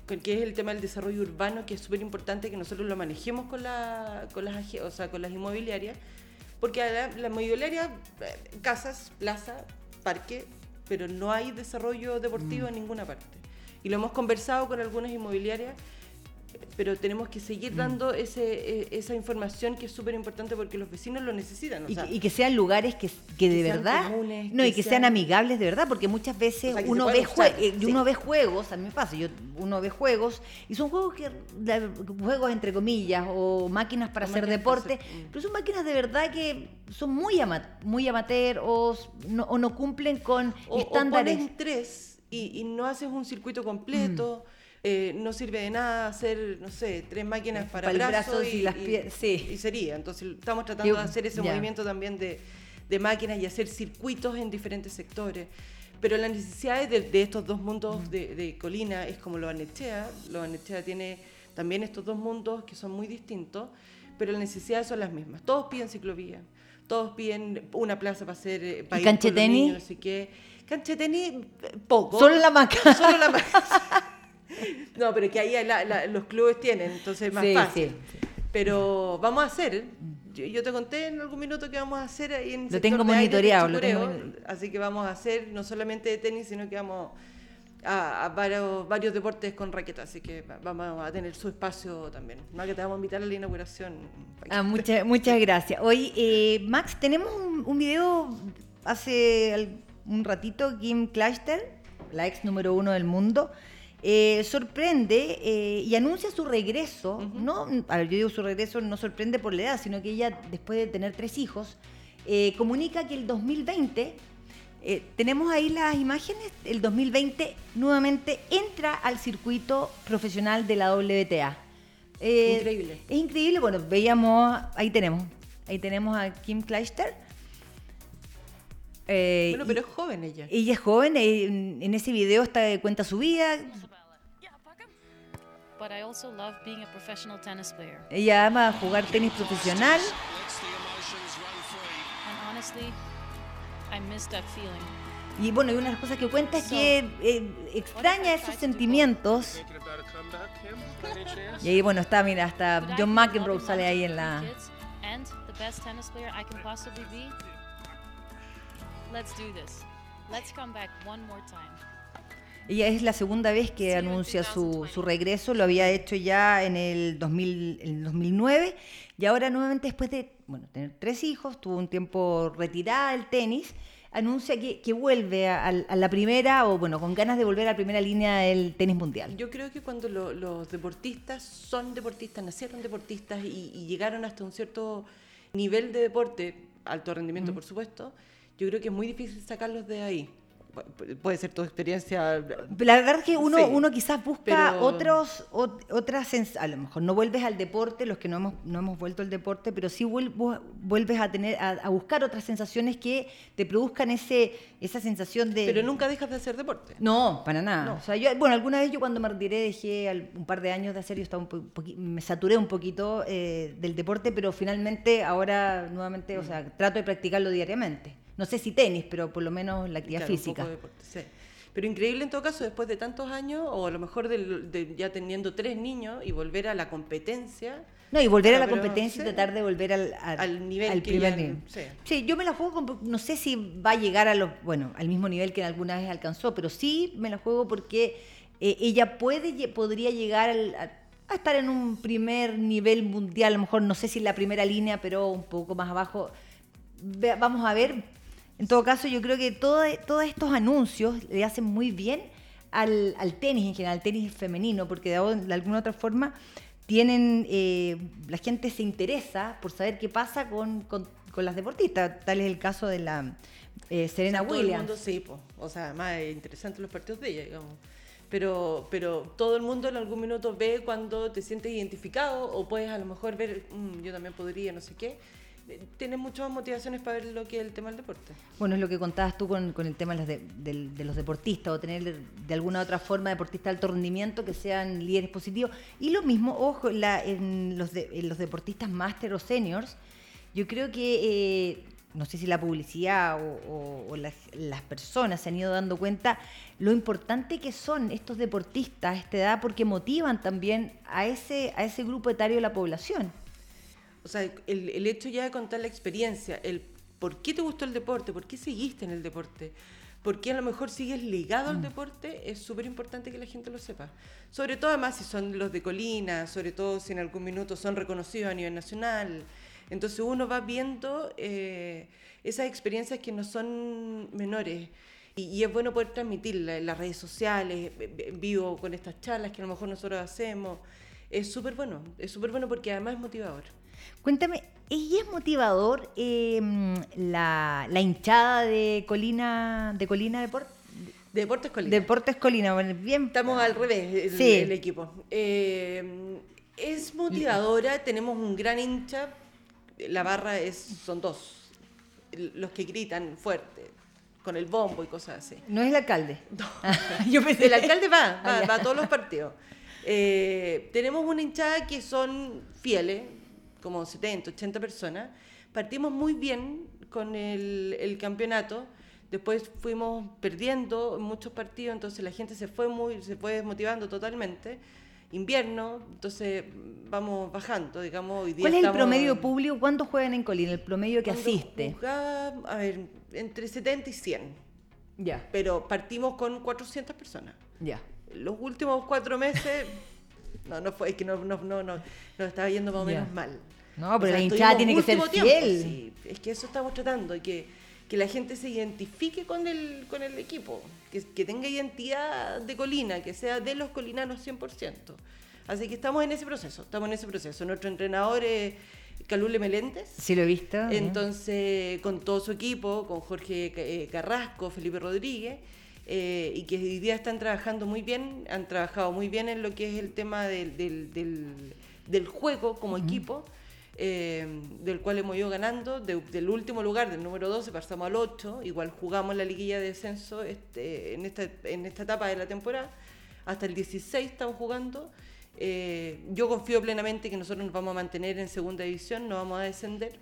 que es el tema del desarrollo urbano, que es súper importante que nosotros lo manejemos con, la, con, las, o sea, con las inmobiliarias, porque a la, la inmobiliaria, eh, casas, plaza, parque, pero no hay desarrollo deportivo en ninguna parte. Y lo hemos conversado con algunas inmobiliarias, pero tenemos que seguir dando ese, eh, esa información que es súper importante porque los vecinos lo necesitan. o Y, que- y que sean lugares que, que de que verdad, comunes, no, y que sean, sean- amigables de verdad, porque muchas veces O sea, uno, ve usar, eh, sí. uno ve juegos, a mí me pasa, yo, uno ve juegos, y son juegos que, juegos entre comillas, o máquinas para O hacer máquinas para deporte, hacer- mm. pero son máquinas de verdad que son muy, ama- muy amateur o, no, o no cumplen con o, o estándares. pones tres y, y no haces un circuito completo. Eh, no sirve de nada hacer, no sé, tres máquinas para, Para brazos brazo y las pie- sí. y sería. Entonces estamos tratando Yo- de hacer ese movimiento también de, de máquinas y hacer circuitos en diferentes sectores. Pero las necesidades de, de estos dos mundos Mm. de, de Colina es como lo Anechea. Lo Anechea tiene también estos dos mundos que son muy distintos, pero las necesidades son las mismas. Todos piden ciclovía, todos piden una plaza para hacer eh, para ¿Y ir con cancha los de tenis? niños, no sé qué. Cancha de tenis, eh, poco. Solo la maca. Solo la No, pero que ahí la- la- los clubes tienen, entonces es más Sí, fácil. sí, Pero vamos a hacer. Yo, yo te conté en algún minuto que vamos a hacer ahí en Lo tengo aire monitoreado, lo tengo- Así que vamos a hacer no solamente de tenis, sino que vamos a, a varios, varios deportes con raqueta. Así que va- vamos a tener su espacio también. No que te vamos a invitar a la inauguración. Ah, muchas, muchas gracias. Hoy, eh, Max, tenemos un, un video hace un ratito, Kim Clijster, la ex número uno del mundo, eh, sorprende eh, y anuncia su regreso. no, a ver, yo digo su regreso no sorprende por la edad, sino que ella, después de tener tres hijos, eh, comunica que el 2020, eh, tenemos ahí las imágenes, el 2020 nuevamente entra al circuito profesional de la WTA. Increíble. Es increíble, bueno, veíamos, ahí tenemos, ahí tenemos a Kim Clijster. Eh, Bueno, y- pero es joven ella. ella es joven, en, en ese video está cuenta su vida, But I also love being a professional tennis player. ella ama jugar tenis profesional And honestly, I miss that feeling. y bueno, y una de las cosas que cuenta es que eh, extraña esos sentimientos y ahí bueno, está, mira, hasta John McEnroe sale ahí en la... Let's do this. Let's come back one more time. Ella es la segunda vez que anuncia su, su regreso, lo había hecho ya en el, 2000, en el 2009 y ahora nuevamente después de bueno, tener tres hijos, tuvo un tiempo retirada del tenis, anuncia que, que vuelve a, a la primera o bueno, con ganas de volver a la primera línea del tenis mundial. Yo creo que cuando lo- los deportistas son deportistas, nacieron deportistas y, y llegaron hasta un cierto nivel de deporte, alto rendimiento por supuesto, yo creo que es muy difícil sacarlos de ahí. Pu- Puede ser tu experiencia. La verdad es que uno, Sí, uno quizás busca pero- otros, ot- otras, a lo mejor no vuelves al deporte, los que no hemos, no hemos vuelto al deporte, pero sí vuel- vu- vuelves a tener, a, a buscar otras sensaciones que te produzcan ese, esa sensación de... Pero nunca dejas de hacer deporte. No, para nada. No. O sea, yo, bueno, alguna vez yo cuando me retiré dejé un par de años de hacer, yo estaba un po- me saturé un poquito eh, del deporte, pero finalmente ahora nuevamente, o sea, trato de practicarlo diariamente. No sé si tenis, pero por lo menos la actividad Claro, un física. poco de deporte, sí. Pero increíble en todo caso, después de tantos años, o a lo mejor del- de, ya teniendo tres niños y volver a la competencia. No, y volver a Ah, la pero, competencia y tratar de volver al, al, Al nivel al que primer ya- nivel. sí. Sí, yo me la juego, con- no sé si va a llegar a los, bueno, al mismo nivel que alguna vez alcanzó, pero sí me la juego porque eh, ella puede, podría llegar al- a, a estar en un primer nivel mundial, a lo mejor no sé si en la primera línea, pero un poco más abajo. Vamos a ver. En todo caso, yo creo que todo- todos estos anuncios le hacen muy bien al, al tenis en general, al tenis femenino, porque de, de alguna otra forma tienen, eh, la gente se interesa por saber qué pasa con, con- con las deportistas. Tal es el caso de la eh, Serena todo el Williams. mundo sí, po. o sea, además es interesante los partidos de ella, digamos. Pero, pero todo el mundo en algún minuto ve cuando te sientes identificado o puedes a lo mejor ver, "Mm, yo también podría, no sé qué. Tienes muchas motivaciones para ver lo que es el tema del deporte. Bueno, es lo que contabas tú con, el tema de los, deportistas o tener de alguna otra forma deportistas de alto rendimiento que sean líderes positivos. Y lo mismo, ojo, la- en, los de- en los deportistas máster o seniors, yo creo que, eh, no sé si la publicidad o las, las personas se han ido dando cuenta lo importante que son estos deportistas a esta edad porque motivan también a ese, a ese grupo etario de la población. O sea, el, el hecho ya de contar la experiencia, el por qué te gustó el deporte, por qué seguiste en el deporte, porque a lo mejor sigues ligado al deporte, es súper importante que la gente lo sepa. Sobre todo además si son los de Colina, sobre todo si en algún minuto son reconocidos a nivel nacional. Entonces uno va viendo eh, esas experiencias que no son menores. Y, y es bueno poder transmitirla en las redes sociales, eh, en vivo con estas charlas que a lo mejor nosotros hacemos. Es súper bueno, es súper bueno porque además es motivador. Cuéntame, ¿y es motivador eh, la, la hinchada de Colina, de Colina Deport- Deportes Colina. Deportes Colina? Bueno, bien. Estamos al revés, el, Sí. el equipo. Eh, es motivadora, tenemos un gran hincha, la barra es, son dos, los que gritan fuerte, con el bombo y cosas así. No es el alcalde. Yo pensé El alcalde va, va, Ah, ya. va a todos los partidos. Eh, tenemos una hinchada que son fieles, como 70, 80 personas. Partimos muy bien con el, el campeonato. Después fuimos perdiendo en muchos partidos, entonces la gente se fue muy, se fue desmotivando totalmente. Invierno, entonces vamos bajando, digamos. Hoy día ¿Cuál es el promedio público? ¿Cuántos juegan en Colina? El promedio que asiste. jugaba, a ver, entre 70 y 100. Ya, Pero partimos con 400 personas ya. los últimos cuatro meses, no, no fue, es que no, no, no, no, nos estaba yendo más o menos Ya. mal. No, pero la estuvimos hinchada tiene que ser fiel. sí. es que eso estamos tratando, y que, que la gente se identifique con el, con el equipo, que, que tenga identidad de colina, que sea de los colinanos 100%. Así que estamos en ese proceso, estamos en ese proceso. Nuestro entrenador es Calule Meléndez. Sí lo he visto. Entonces, con todo su equipo, con Jorge eh, Carrasco, Felipe Rodríguez, eh, y que hoy día están trabajando muy bien, han trabajado muy bien en lo que es el tema del, del, del- del juego como equipo, eh, del cual hemos ido ganando, de- del último lugar, del número 12, pasamos al 8, igual jugamos la liguilla de descenso este, en, esta, en esta etapa de la temporada, hasta el 16 estamos jugando. Eh, yo confío plenamente que nosotros nos vamos a mantener en segunda división, no vamos a descender.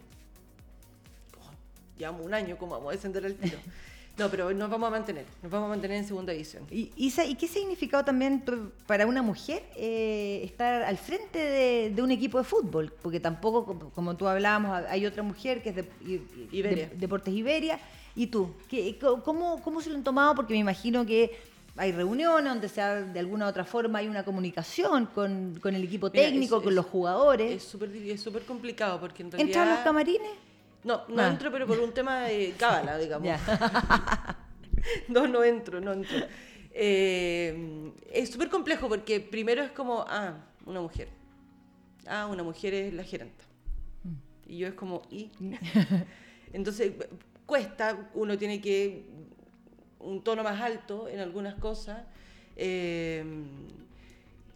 Oh, llevamos un año, ¿cómo vamos a descender al tiro? No, pero nos vamos a mantener, nos vamos a mantener en segunda división. ¿Y, Isa, ¿y qué significado también para una mujer eh, estar al frente de, de un equipo de fútbol? Porque tampoco, como, tú hablábamos, hay otra mujer que es de, Iberia. Deportes Iberia. ¿Y tú? ¿Qué, co- cómo, ¿Cómo se lo han tomado? Porque me imagino que hay reuniones donde sea, de alguna u otra forma hay una comunicación con, con el equipo Mira, técnico, es- con es- los jugadores. Es súper es complicado porque en realidad... ¿Entran los camarines? No, no Ah. entro, pero por un tema de cábala, digamos. No, no entro, no entro. Eh, es súper complejo porque primero es como, ah, una mujer. Ah, una mujer es la gerenta. Y yo es como, ¿y? Entonces, cuesta, uno tiene que un tono más alto en algunas cosas. Eh,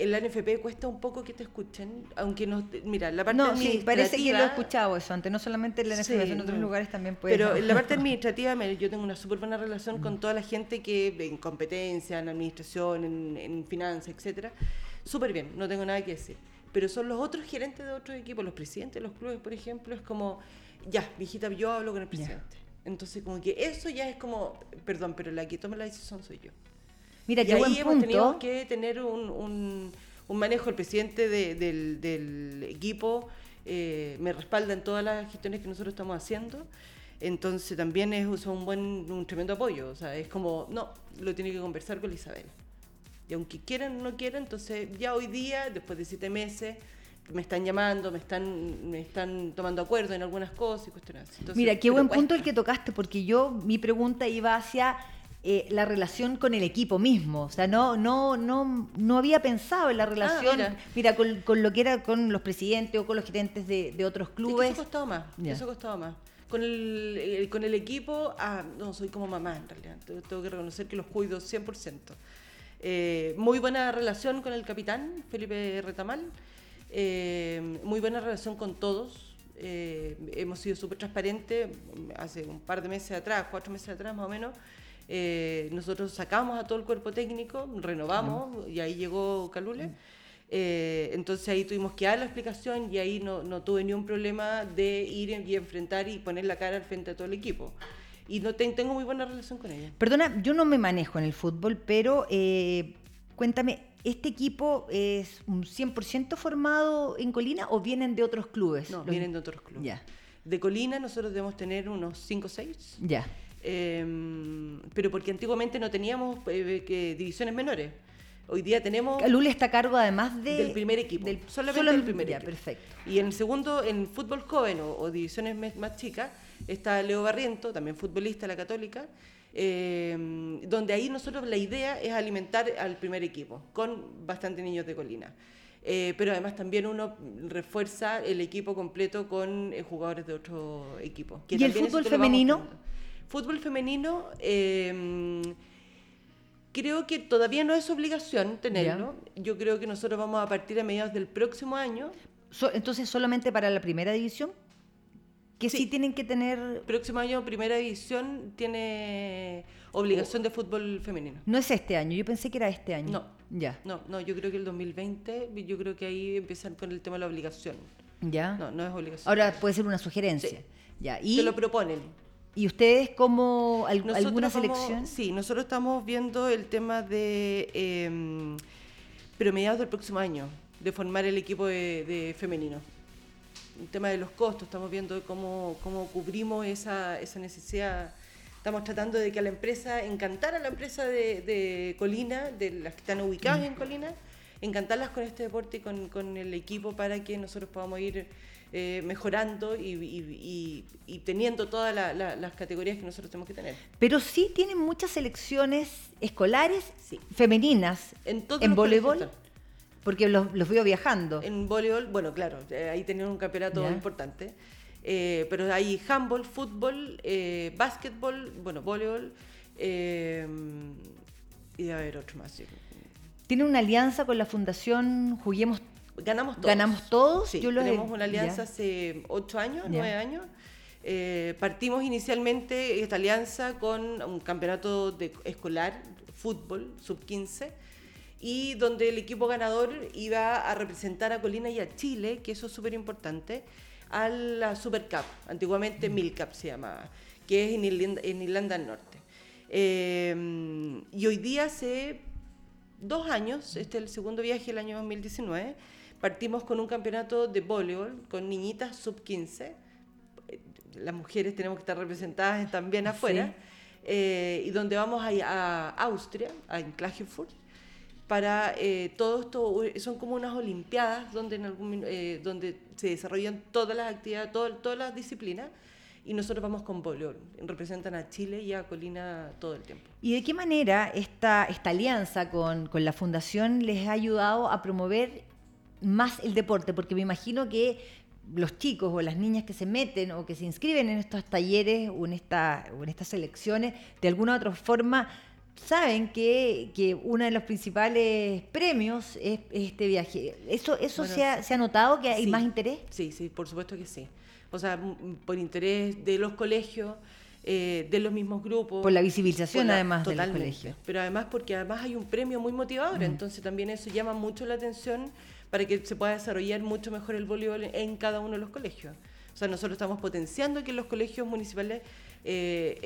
en la NFP cuesta un poco que te escuchen, aunque no, mira, la parte No, sí, parece que lo he administrativa- escuchado eso antes, no solamente en la Sí, NFB, en otros no. lugares también puede. Pero en la parte administrativa yo tengo una súper buena relación con toda la gente que en competencia, en administración, en, en finanzas, etcétera. Súper bien, no tengo nada que decir. Pero son los otros gerentes de otros equipos, los presidentes de los clubes, por ejemplo, es como, ya, viejita, yo hablo con el presidente. Entonces, como que eso ya es como, perdón, pero la que toma la decisión soy yo. Mira, y qué ahí buen hemos tenido que tener un, un- un manejo. El presidente de- del, del equipo eh, me respalda en todas las gestiones que nosotros estamos haciendo. Entonces también es, es un buen, un tremendo apoyo. O sea, es como, no, lo tiene que conversar con Isabel. Y aunque quieran o no quieran, entonces ya hoy día, después de siete meses, me están llamando, me están, me están tomando acuerdo en algunas cosas y cuestiones. Entonces, Mira, qué buen punto el que tocaste, porque yo, mi pregunta iba hacia eh, la relación con el equipo mismo. O sea, no, no, no, no había pensado en la relación, mira. mira, con, con lo que era con los presidentes o con los gerentes de, de otros Es que clubes. eso ha costado más. Ya. Eso costado más. Con el, el- con el equipo, ah, no, soy como mamá en realidad. Tengo, que reconocer que los cuido 100%. Eh, muy buena relación con el capitán, Felipe Retamal. Eh, muy buena relación con todos. Hemos sido súper transparentes. Hace un par de meses atrás, cuatro meses atrás más o menos, eh, nosotros sacamos a todo el cuerpo técnico, renovamos y ahí llegó Calule. Eh, entonces ahí tuvimos que dar la explicación y ahí no, no tuve ni un problema de ir y enfrentar y poner la cara al frente a todo el equipo. Y no ten- tengo muy buena relación con ella. Perdona, yo no me manejo en el fútbol, pero eh, cuéntame, ¿este equipo es un 100% formado en Colina o vienen de otros clubes? No, Los- vienen de otros clubes. Ya, De Colina nosotros debemos tener unos 5 o 6. ya. Eh, pero porque antiguamente no teníamos eh, que divisiones menores. Hoy día tenemos Luli está a cargo además de... del primer equipo, del- solamente solo- del primer ya, equipo. perfecto. Y en el segundo, en fútbol joven o, o divisiones más chicas, está Leo Barriento, también futbolista la Católica, eh, donde ahí nosotros la idea es alimentar al primer equipo, con bastantes niños de colina. Eh, pero además también uno refuerza el equipo completo con eh, jugadores de otro equipo. que ¿Y el fútbol femenino? Fútbol femenino, eh, creo que todavía no es obligación tenerlo. Yo creo que nosotros vamos a partir a mediados del próximo año. So- entonces, solamente para la primera división, que sí, Sí. tienen que tener... Próximo año, primera división tiene obligación de fútbol femenino. No es este año, yo pensé que era este año. No. Ya, No, no, yo creo que el 2020, yo creo que ahí empiezan con el tema de la obligación. ya. No, no es obligación. Ahora puede ser una sugerencia. Sí. Ya, Te y, lo proponen. ¿Y ustedes como al- alguna vamos- selección? Sí, nosotros estamos viendo el tema de, eh, pero mediados del próximo año, de formar el equipo de, de femenino. El tema de los costos, estamos viendo cómo, cómo cubrimos esa, esa necesidad. Estamos tratando de que a la empresa, encantar a la empresa de, de Colina, de las que están ubicadas en Colina, encantarlas con este deporte y con, con el equipo para que nosotros podamos ir eh, mejorando y, y- y- y teniendo todas la- la- las categorías que nosotros tenemos que tener. Pero sí tienen muchas selecciones escolares Sí. femeninas En, voleibol, porque los, los veo viajando. En voleibol, bueno, claro, eh, ahí tenían un campeonato importante. Eh, pero hay handball, fútbol, eh, básquetbol, bueno, voleibol eh, y debe haber otro más. sí. Tienen una alianza con la Fundación Juguemos Ganamos todos. ¿Ganamos todos? Sí, Yo lo he- tenemos una alianza ya. hace ocho años, Ya. nueve años. Eh, partimos inicialmente esta alianza con un campeonato de escolar, fútbol, sub-15, y donde el equipo ganador iba a representar a Colina y a Chile, que eso es súper importante, a la Super Cup, antiguamente Mm. Mil Cup se llamaba, que es en Irlanda, en Irlanda del Norte. Eh, y hoy día hace dos años, este es el segundo viaje el año 2019, partimos con un campeonato de voleibol con niñitas sub-15. Eh, Las mujeres tenemos que estar representadas también afuera. eh, y donde vamos a, a Austria, a Klagenfurt, para eh, todo esto, son como unas olimpiadas donde, en algún, min- eh, donde se desarrollan todas las actividades, todo- todas las disciplinas, y nosotros vamos con voleibol. Representan a Chile y a Colina todo el tiempo. ¿Y de qué manera esta, esta alianza con, con la Fundación les ha ayudado a promover más el deporte? Porque me imagino que los chicos o las niñas que se meten o que se inscriben en estos talleres o en, esta, o en estas selecciones, de alguna u otra forma, saben que, que uno de los principales premios es, es este viaje. ¿Eso, eso Bueno, se, ha, se ha notado que hay Sí. más interés? Sí, sí, por supuesto que sí. O sea, por interés de los colegios, eh, de los mismos grupos. Por la visibilización, por la- además, de los colegios. Pero además porque además hay un premio muy motivador, entonces también eso llama mucho la atención para que se pueda desarrollar mucho mejor el voleibol en cada uno de los colegios. O sea, nosotros estamos potenciando que en los colegios municipales eh,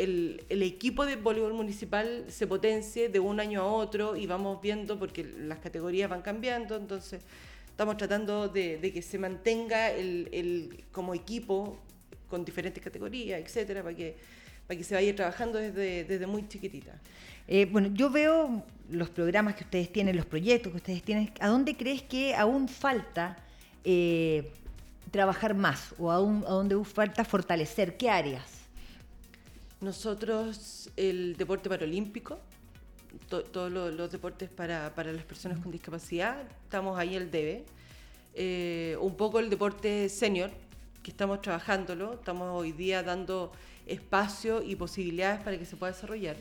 el, equipo de voleibol municipal se potencie de un año a otro y vamos viendo porque las categorías van cambiando, entonces estamos tratando de, de que se mantenga el, el- como equipo con diferentes categorías, etcétera, para que, para que se vaya trabajando desde, desde muy chiquitita. Eh, bueno, yo veo los programas que ustedes tienen, los proyectos que ustedes tienen. ¿A dónde crees que aún falta eh, trabajar más o aún, a dónde falta fortalecer? ¿Qué áreas? Nosotros, el deporte paralímpico, to- todos lo- los deportes para, para las personas con discapacidad, estamos ahí al debe. Eh, un poco el deporte senior, que estamos trabajándolo, estamos hoy día dando espacio y posibilidades para que se pueda desarrollar,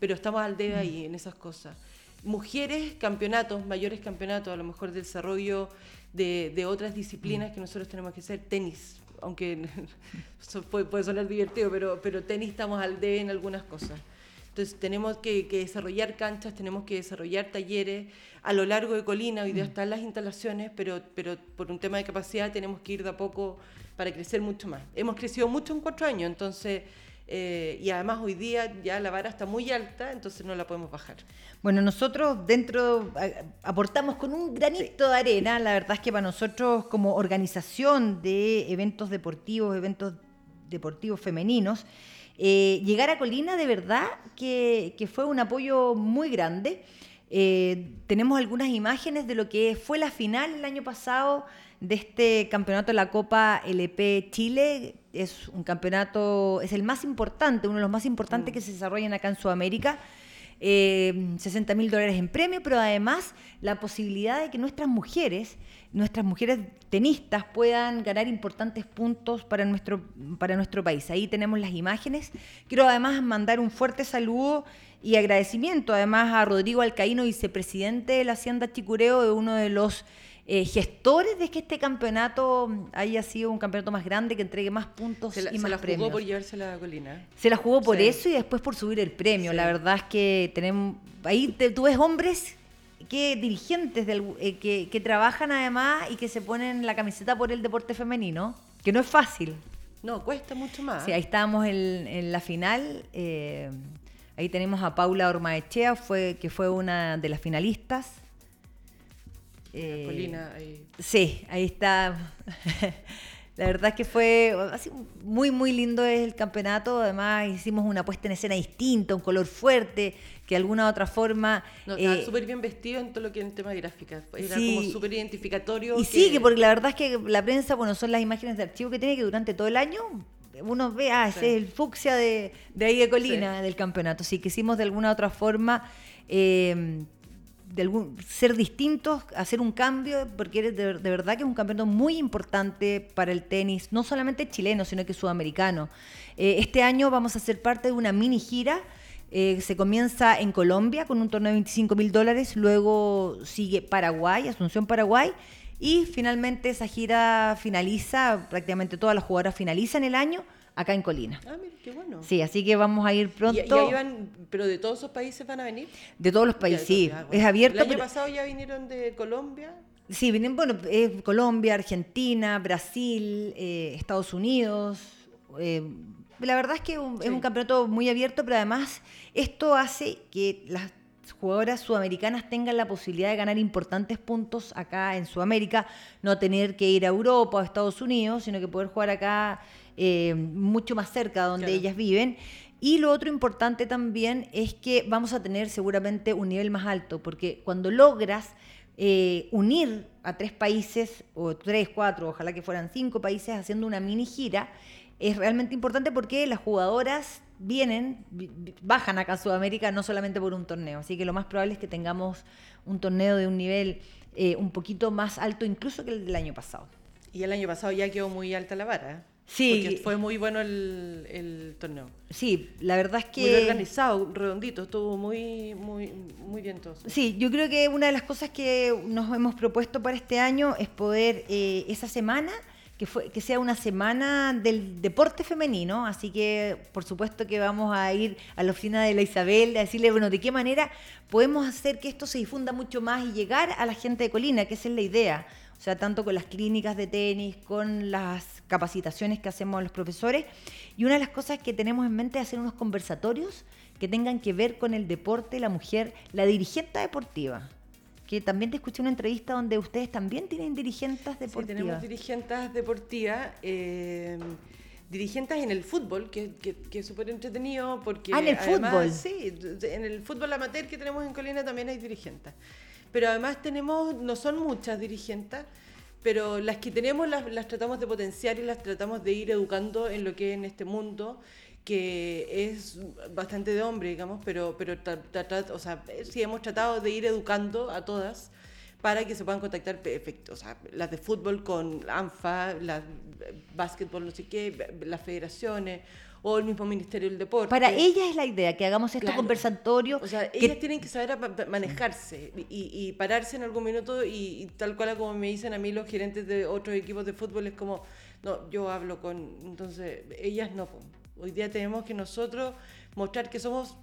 pero estamos al debe ahí en esas cosas. Mujeres, campeonatos, mayores campeonatos, a lo mejor de desarrollo de, de otras disciplinas que nosotros tenemos que hacer, tenis, aunque puede, puede sonar divertido, pero, pero tenis estamos al debe en algunas cosas. Entonces tenemos que, que desarrollar canchas, tenemos que desarrollar talleres a lo largo de Colina, hoy día están las instalaciones, pero, pero por un tema de capacidad tenemos que ir de a poco para crecer mucho más. Hemos crecido mucho en cuatro años, entonces, eh, y además hoy día ya la vara está muy alta, entonces no la podemos bajar. Bueno, nosotros dentro a- aportamos con un granito de arena. La verdad es que para nosotros como organización de eventos deportivos, eventos deportivos femeninos, Eh, llegar a Colina, de verdad, que, que fue un apoyo muy grande. Eh, tenemos algunas imágenes de lo que fue la final el año pasado de este campeonato de la Copa LP Chile. Es un campeonato, es el más importante, uno de los más importantes que se desarrollan acá en Sudamérica. Eh, 60 mil dólares en premio, pero además la posibilidad de que nuestras mujeres, nuestras mujeres tenistas puedan ganar importantes puntos para nuestro, para nuestro país. Ahí tenemos las imágenes. Quiero además mandar un fuerte saludo y agradecimiento además a Rodrigo Alcaíno, vicepresidente de la Hacienda Chicureo, de uno de los eh, gestores de que este campeonato haya sido un campeonato más grande, que entregue más puntos Se la, y se más la jugó premios. por llevarse la colina. Se la jugó por Sí. eso y después por subir el premio. Sí. La verdad es que tenemos ahí te- tú ves hombres que dirigentes del- eh, que, que trabajan además y que se ponen la camiseta por el deporte femenino, que no es fácil. No, cuesta mucho más. Sí, ahí estábamos en, en la final. eh, ahí tenemos a Paula Ormaechea, fue, que fue una de las finalistas. Eh, colina. ahí. Sí, ahí está. La verdad es que fue así, muy, muy lindo el campeonato. Además, hicimos una puesta en escena distinta, un color fuerte, que de alguna u otra forma. No, estaba eh, súper bien vestido en todo lo que es el tema de gráfica. Era Sí. como súper identificatorio. y sí, que porque la verdad es que la prensa, bueno, son las imágenes de archivo que tiene que durante todo el año uno ve, ah, ese Sí. es el fucsia de, de ahí de Colina, del campeonato. Sí, quisimos de alguna u otra forma eh, de algún, ser distintos, hacer un cambio, porque de, de verdad que es un campeonato muy importante para el tenis, no solamente chileno, sino que sudamericano. Eh, este año vamos a ser parte de una mini gira. eh, se comienza en Colombia con un torneo de 25 mil dólares, luego sigue Paraguay, Asunción Paraguay, y finalmente esa gira finaliza, prácticamente todas las jugadoras finalizan el año acá en Colina. Ah, mira, qué bueno. Sí, así que vamos a ir pronto Y, y ahí van, pero de todos esos países van a venir. de todos los países. Sí, bueno. es abierto. El año pero- pasado ya vinieron de Colombia. Sí, vienen, bueno, eh, Colombia, Argentina, Brasil, eh, Estados Unidos. eh, la verdad es que un- es un campeonato muy abierto, pero además esto hace que las jugadoras sudamericanas tengan la posibilidad de ganar importantes puntos acá en Sudamérica, no tener que ir a Europa o a Estados Unidos, sino que poder jugar acá eh, mucho más cerca donde Claro. ellas viven. Y lo otro importante también es que vamos a tener seguramente un nivel más alto, porque cuando logras eh, unir a tres países, o tres, cuatro, ojalá que fueran cinco países haciendo una mini gira, es realmente importante porque las jugadoras vienen, vi- vi- bajan acá a Sudamérica no solamente por un torneo, así que lo más probable es que tengamos un torneo de un nivel eh, un poquito más alto incluso que el del año pasado. Y el año pasado ya quedó muy alta la vara. Sí. Porque fue muy bueno el, el torneo. Sí, la verdad es que... Muy organizado, redondito, estuvo muy, muy, muy bien todo. Sí, yo creo que una de las cosas que nos hemos propuesto para este año es poder eh, esa semana que, fue, que sea una semana del deporte femenino, así que por supuesto que vamos a ir a la oficina de la Isabel a decirle, bueno, de qué manera podemos hacer que esto se difunda mucho más y llegar a la gente de Colina, que esa es la idea. O sea, tanto con las clínicas de tenis, con las capacitaciones que hacemos los profesores. Y una de las cosas que tenemos en mente es hacer unos conversatorios que tengan que ver con el deporte, la mujer, la dirigente deportiva. Que también te escuché una entrevista donde ustedes también tienen dirigentes Sí, deportivas. tenemos dirigentes deportivas, eh, dirigentes en el fútbol, que, que- que es súper entretenido porque... Ah, en el además- fútbol. Sí, en el fútbol amateur que tenemos en Colina también hay dirigentes. Pero además tenemos, no son muchas dirigentes, pero las que tenemos las, las tratamos de potenciar y las tratamos de ir educando en lo que es en este mundo que es bastante de hombre, digamos, pero, pero tra- o sea, sí hemos tratado de ir educando a todas para que se puedan contactar las de fútbol con ANFA, las eh, básquetbol, no sé qué, las federaciones o el mismo Ministerio del Deporte. Para ellas es la idea, que hagamos estos Claro. conversatorios. O sea, que- ellas tienen que saber manejarse y, y pararse en algún minuto y, y tal cual como me dicen a mí los gerentes de otros equipos de fútbol es como, no, yo hablo con... Entonces, ellas no. Hoy día tenemos que nosotros mostrar que somos,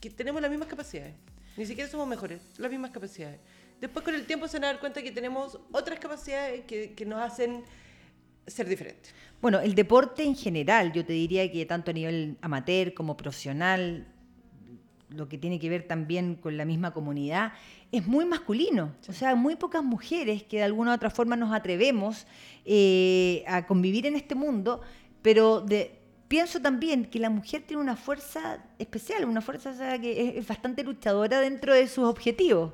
que tenemos las mismas capacidades. Ni siquiera somos mejores, las mismas capacidades. Después con el tiempo se van a dar cuenta que tenemos otras capacidades que, que nos hacen ser diferentes. Bueno, el deporte en general, yo te diría que tanto a nivel amateur como profesional, lo que tiene que ver también con la misma comunidad, es muy masculino. O sea, muy pocas mujeres que de alguna u otra forma nos atrevemos eh, a convivir en este mundo, pero de pienso también que la mujer tiene una fuerza especial, una fuerza o sea, que es, es bastante luchadora dentro de sus objetivos.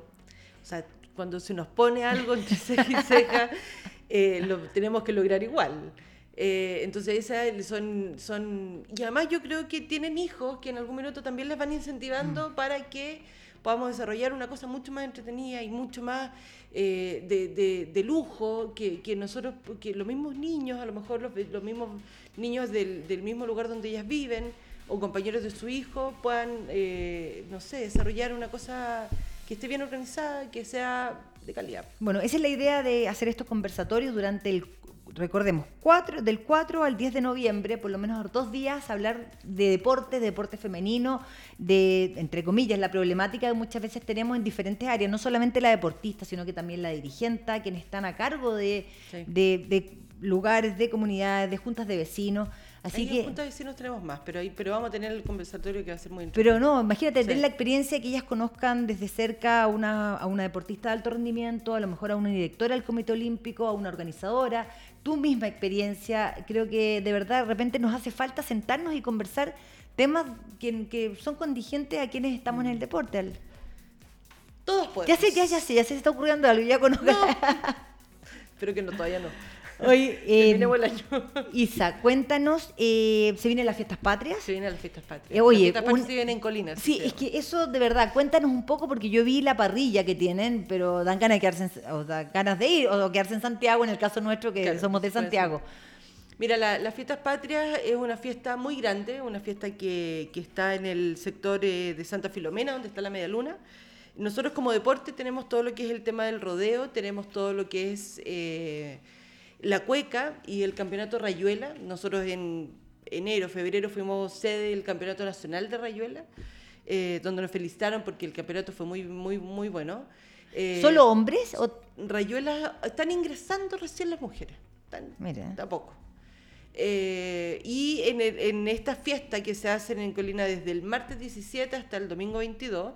O sea, cuando se nos pone algo entre ceja y ceja, eh, lo tenemos que lograr igual. Eh, entonces, esas son, son. Y además, yo creo que tienen hijos que en algún minuto también les van incentivando para que podamos desarrollar una cosa mucho más entretenida y mucho más eh, de, de- de lujo que, que nosotros, que los mismos niños, a lo mejor los, los mismos niños del, del mismo lugar donde ellas viven o compañeros de su hijo puedan, eh, no sé, desarrollar una cosa que esté bien organizada, que sea de calidad. Bueno, esa es la idea de hacer estos conversatorios durante el, recordemos, 4, del 4 al 10 de noviembre, por lo menos dos días, hablar de deporte, de deporte femenino, de, entre comillas, la problemática que muchas veces tenemos en diferentes áreas, no solamente la deportista, sino que también la dirigente, quienes están a cargo de, Sí. de- de lugares, de comunidades, de juntas de vecinos. Así Ahí que... en Junta de Vecinos tenemos más, pero, ahí, pero vamos a tener el conversatorio que va a ser muy Pero entretenido. no, imagínate, Sí. tener la experiencia que ellas conozcan desde cerca a una, a una deportista de alto rendimiento, a lo mejor a una directora del Comité Olímpico, a una organizadora, tu misma experiencia. Creo que de verdad de repente nos hace falta sentarnos y conversar temas que, que son contingentes a quienes estamos Mm. en el deporte. Al- Todos podemos. Ya sé, ya, ya sé, ya sé, se está ocurriendo algo, ya conozco. Espero que no, todavía no. Oye, eh, el año. Isa, cuéntanos, eh, ¿se vienen las fiestas patrias? Se vienen las fiestas patrias. Eh, oye, las fiestas patrias un- se vienen en Colinas. Sí, es que eso de verdad, cuéntanos un poco porque yo vi la parrilla que tienen, pero dan ganas de quedarse, en- o dan ganas de ir o quedarse en Santiago en el caso nuestro que Claro, somos de Santiago. Mira, la- las fiestas patrias es una fiesta muy grande, una fiesta que, que está en el sector eh, de Santa Filomena, donde está la media luna. Nosotros como deporte tenemos todo lo que es el tema del rodeo, tenemos todo lo que es eh, la cueca y el campeonato Rayuela. Nosotros en enero, febrero fuimos sede del campeonato nacional de Rayuela, eh, donde nos felicitaron porque el campeonato fue muy, muy, muy bueno. Eh, ¿Solo hombres? O... Rayuela están ingresando recién las mujeres. Están, Mira. Tampoco. Eh, y en, el- en esta fiesta que se hacen en Colina desde el martes 17 hasta el domingo 22,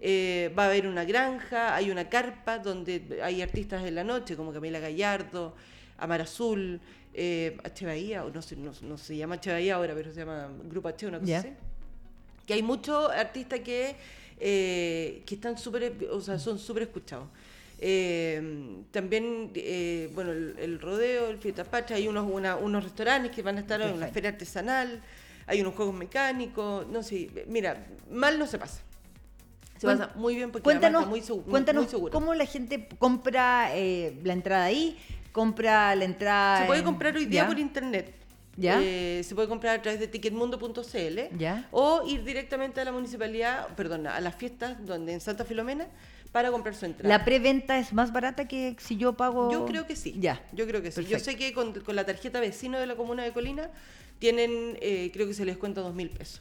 eh, va a haber una granja, hay una carpa donde hay artistas de la noche como Camila Gallardo, Amar Azul, eh, H. Bahía, o no, no, no se llama H. Bahía ahora, pero se llama Grupo H, una cosa así que hay muchos artistas que, eh, que están súper, o sea, son súper escuchados. Eh, también, eh, bueno, el, el rodeo, el Fiesta Pacha, hay unos, una- unos restaurantes que van a estar en una feria artesanal, hay unos juegos mecánicos, no sé, mira, mal no se pasa. Se pasa muy bien porque Cuéntanos, está muy, cuéntanos muy cómo la gente compra eh, la entrada ahí, compra la entrada... Se puede en- comprar hoy día ¿Ya? por internet. ¿Ya? Eh, se puede comprar a través de ticketmundo.cl ¿Ya? o ir directamente a la municipalidad, perdón, a las fiestas donde en Santa Filomena para comprar su entrada. ¿La preventa es más barata que si yo pago...? Yo creo que sí. Ya. Yo creo que sí. Yo sé que con, con la tarjeta vecino de la comuna de Colina tienen, eh, creo que se les cuenta dos mil pesos.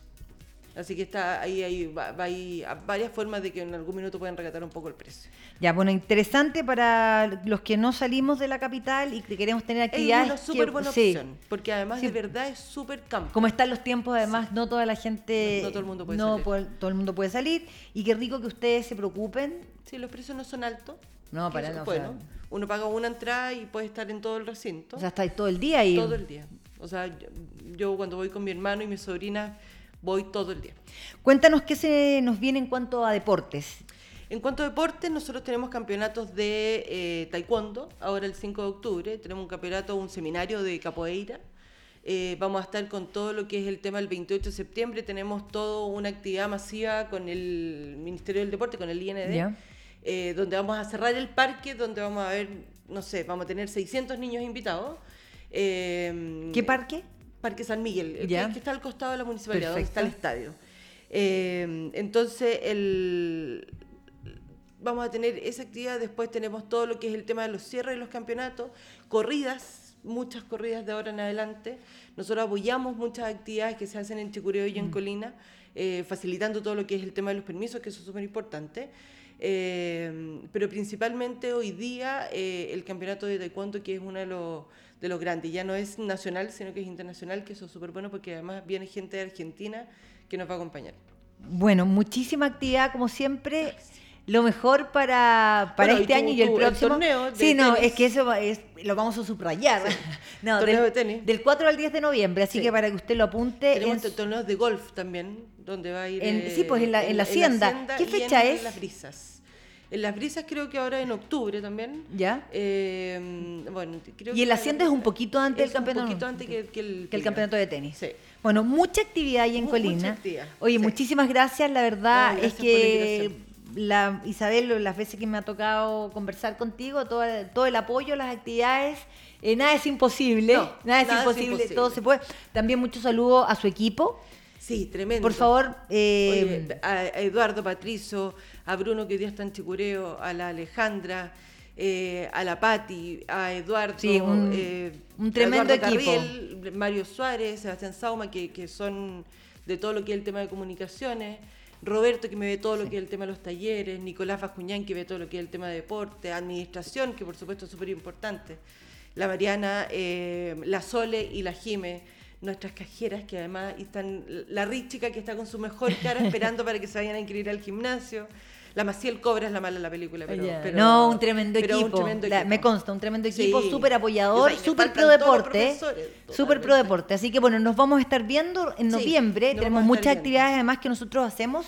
Así que está ahí, ahí va, va ahí a varias formas de que en algún minuto puedan recatar un poco el precio. Ya, bueno, interesante para los que no salimos de la capital y que queremos tener actividades. Es una súper que- buena sí. opción, porque además Sí. de verdad es súper campo. Como están los tiempos, además, no toda la gente. No- no todo el mundo puede no salir. todo el mundo puede salir. Y qué rico que ustedes se preocupen. Sí, los precios no son altos. No, para no, sea- bueno. Uno paga una entrada y puede estar en todo el recinto. O sea, estáis todo el día ahí. todo el día. O sea, yo, yo cuando voy con mi hermano y mi sobrina, voy todo el día. Cuéntanos qué se nos viene en cuanto a deportes. En cuanto a deportes, nosotros tenemos campeonatos de eh, taekwondo, ahora el 5 de octubre, tenemos un campeonato, un seminario de capoeira. Eh, vamos a estar con todo lo que es el tema del 28 de septiembre, tenemos toda una actividad masiva con el Ministerio del Deporte, con el IND, eh, donde vamos a cerrar el parque, donde vamos a ver, no sé, vamos a tener 600 niños invitados. ¿Qué parque? Parque San Miguel, el Ya. que, que está al costado de la municipalidad, donde está el estadio. Eh, entonces, el, vamos a tener esa actividad, después tenemos todo lo que es el tema de los cierres de los campeonatos, corridas, muchas corridas de ahora en adelante. Nosotros apoyamos muchas actividades que se hacen en Chicureo y en Colina, eh, facilitando todo lo que es el tema de los permisos, que eso es súper importante. Eh, pero principalmente hoy día eh, el campeonato de taekwondo, que es uno de los, de los grandes, ya no es nacional, sino que es internacional, que eso es súper bueno porque además viene gente de Argentina que nos va a acompañar. Bueno, muchísima actividad como siempre. lo mejor para, para Bueno, este año y el el próximo. torneo de sí, no, tenis. es que eso es- lo vamos a subrayar. No, torneo del, de tenis. del 4 al 10 de noviembre, así Sí. que para que usted lo apunte. Tenemos en to- torneos de golf también, donde va a ir... En- eh, sí, pues, en la- en la Hacienda. ¿Qué fecha en es? las brisas. En las brisas creo que ahora en octubre también. ¿Ya? Eh, bueno, creo Y el Hacienda es un poquito antes del campeonato. Un poquito antes que, que el, que el campeonato de tenis. Sí. Bueno, mucha actividad ahí en Colina. mucha actividad, Oye, sí. muchísimas gracias. La verdad es que la, Isabel, las veces que me ha tocado conversar contigo, todo, todo el apoyo, las actividades, eh, nada es imposible. No, nada es nada es imposible, imposible. todo se puede. También mucho saludo a su equipo. Sí, tremendo. Por favor, eh, Oye, a, Eduardo Patrizo, a Bruno que hoy día está en Chicureo, a la Alejandra, eh, a la Patti, a Eduardo, Sí, un- eh, un tremendo Eduardo equipo. Carriel, Mario Suárez, Sebastián Sauma, que, que son de todo lo que es el tema de comunicaciones. Roberto, que me ve todo lo que es el tema de los talleres, Nicolás Bascuñán, que ve todo lo que es el tema de deporte, administración, que por supuesto es súper importante, la Mariana, eh, la Sole y la Jime, nuestras cajeras, que además están, la Richica, que está con su mejor cara esperando para que se vayan a inscribir al gimnasio, la Maciel Cobra es la mala de la película, pero, no, un tremendo pero un equipo. tremendo La- equipo. me consta, un tremendo equipo, súper apoyador, súper pro deporte. Súper pro deporte. Así que bueno, nos vamos a estar viendo en noviembre. Tenemos muchas actividades además que nosotros hacemos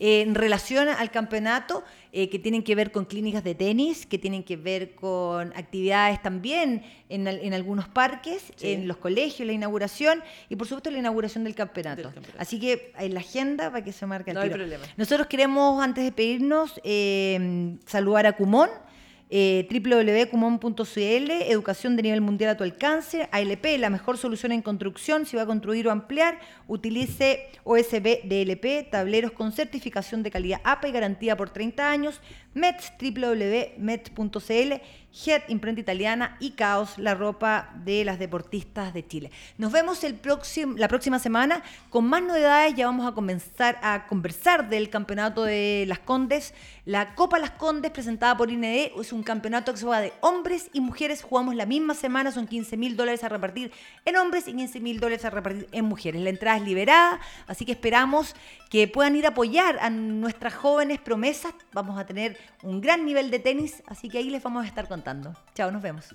eh, en relación al campeonato eh, que tienen que ver con clínicas de tenis, que tienen que ver con actividades también en, al- en algunos parques, Sí. en los colegios, la inauguración y por supuesto la inauguración del campeonato. Del campeonato. Así que en la agenda para que se marque el No hay problema. Nosotros queremos, antes de pedirnos, eh, saludar a Cumón, eh, www.cumón.cl, educación de nivel mundial a tu alcance, ALP, la mejor solución en construcción, si va a construir o ampliar, utilice OSB DLP, tableros con certificación de calidad APA y garantía por 30 años, METS, www.mets.cl, Head, imprenta italiana y Caos, la ropa de las deportistas de Chile. Nos vemos el próximo, la próxima semana con más novedades. Ya vamos a comenzar a conversar del campeonato de Las Condes. La Copa Las Condes, presentada por INE, es un campeonato que se juega de hombres y mujeres. Jugamos la misma semana, son 15 mil dólares a repartir en hombres y 15 mil dólares a repartir en mujeres. La entrada es liberada, así que esperamos que puedan ir a apoyar a nuestras jóvenes promesas. Vamos a tener un gran nivel de tenis, así que ahí les vamos a estar Chao, nos vemos.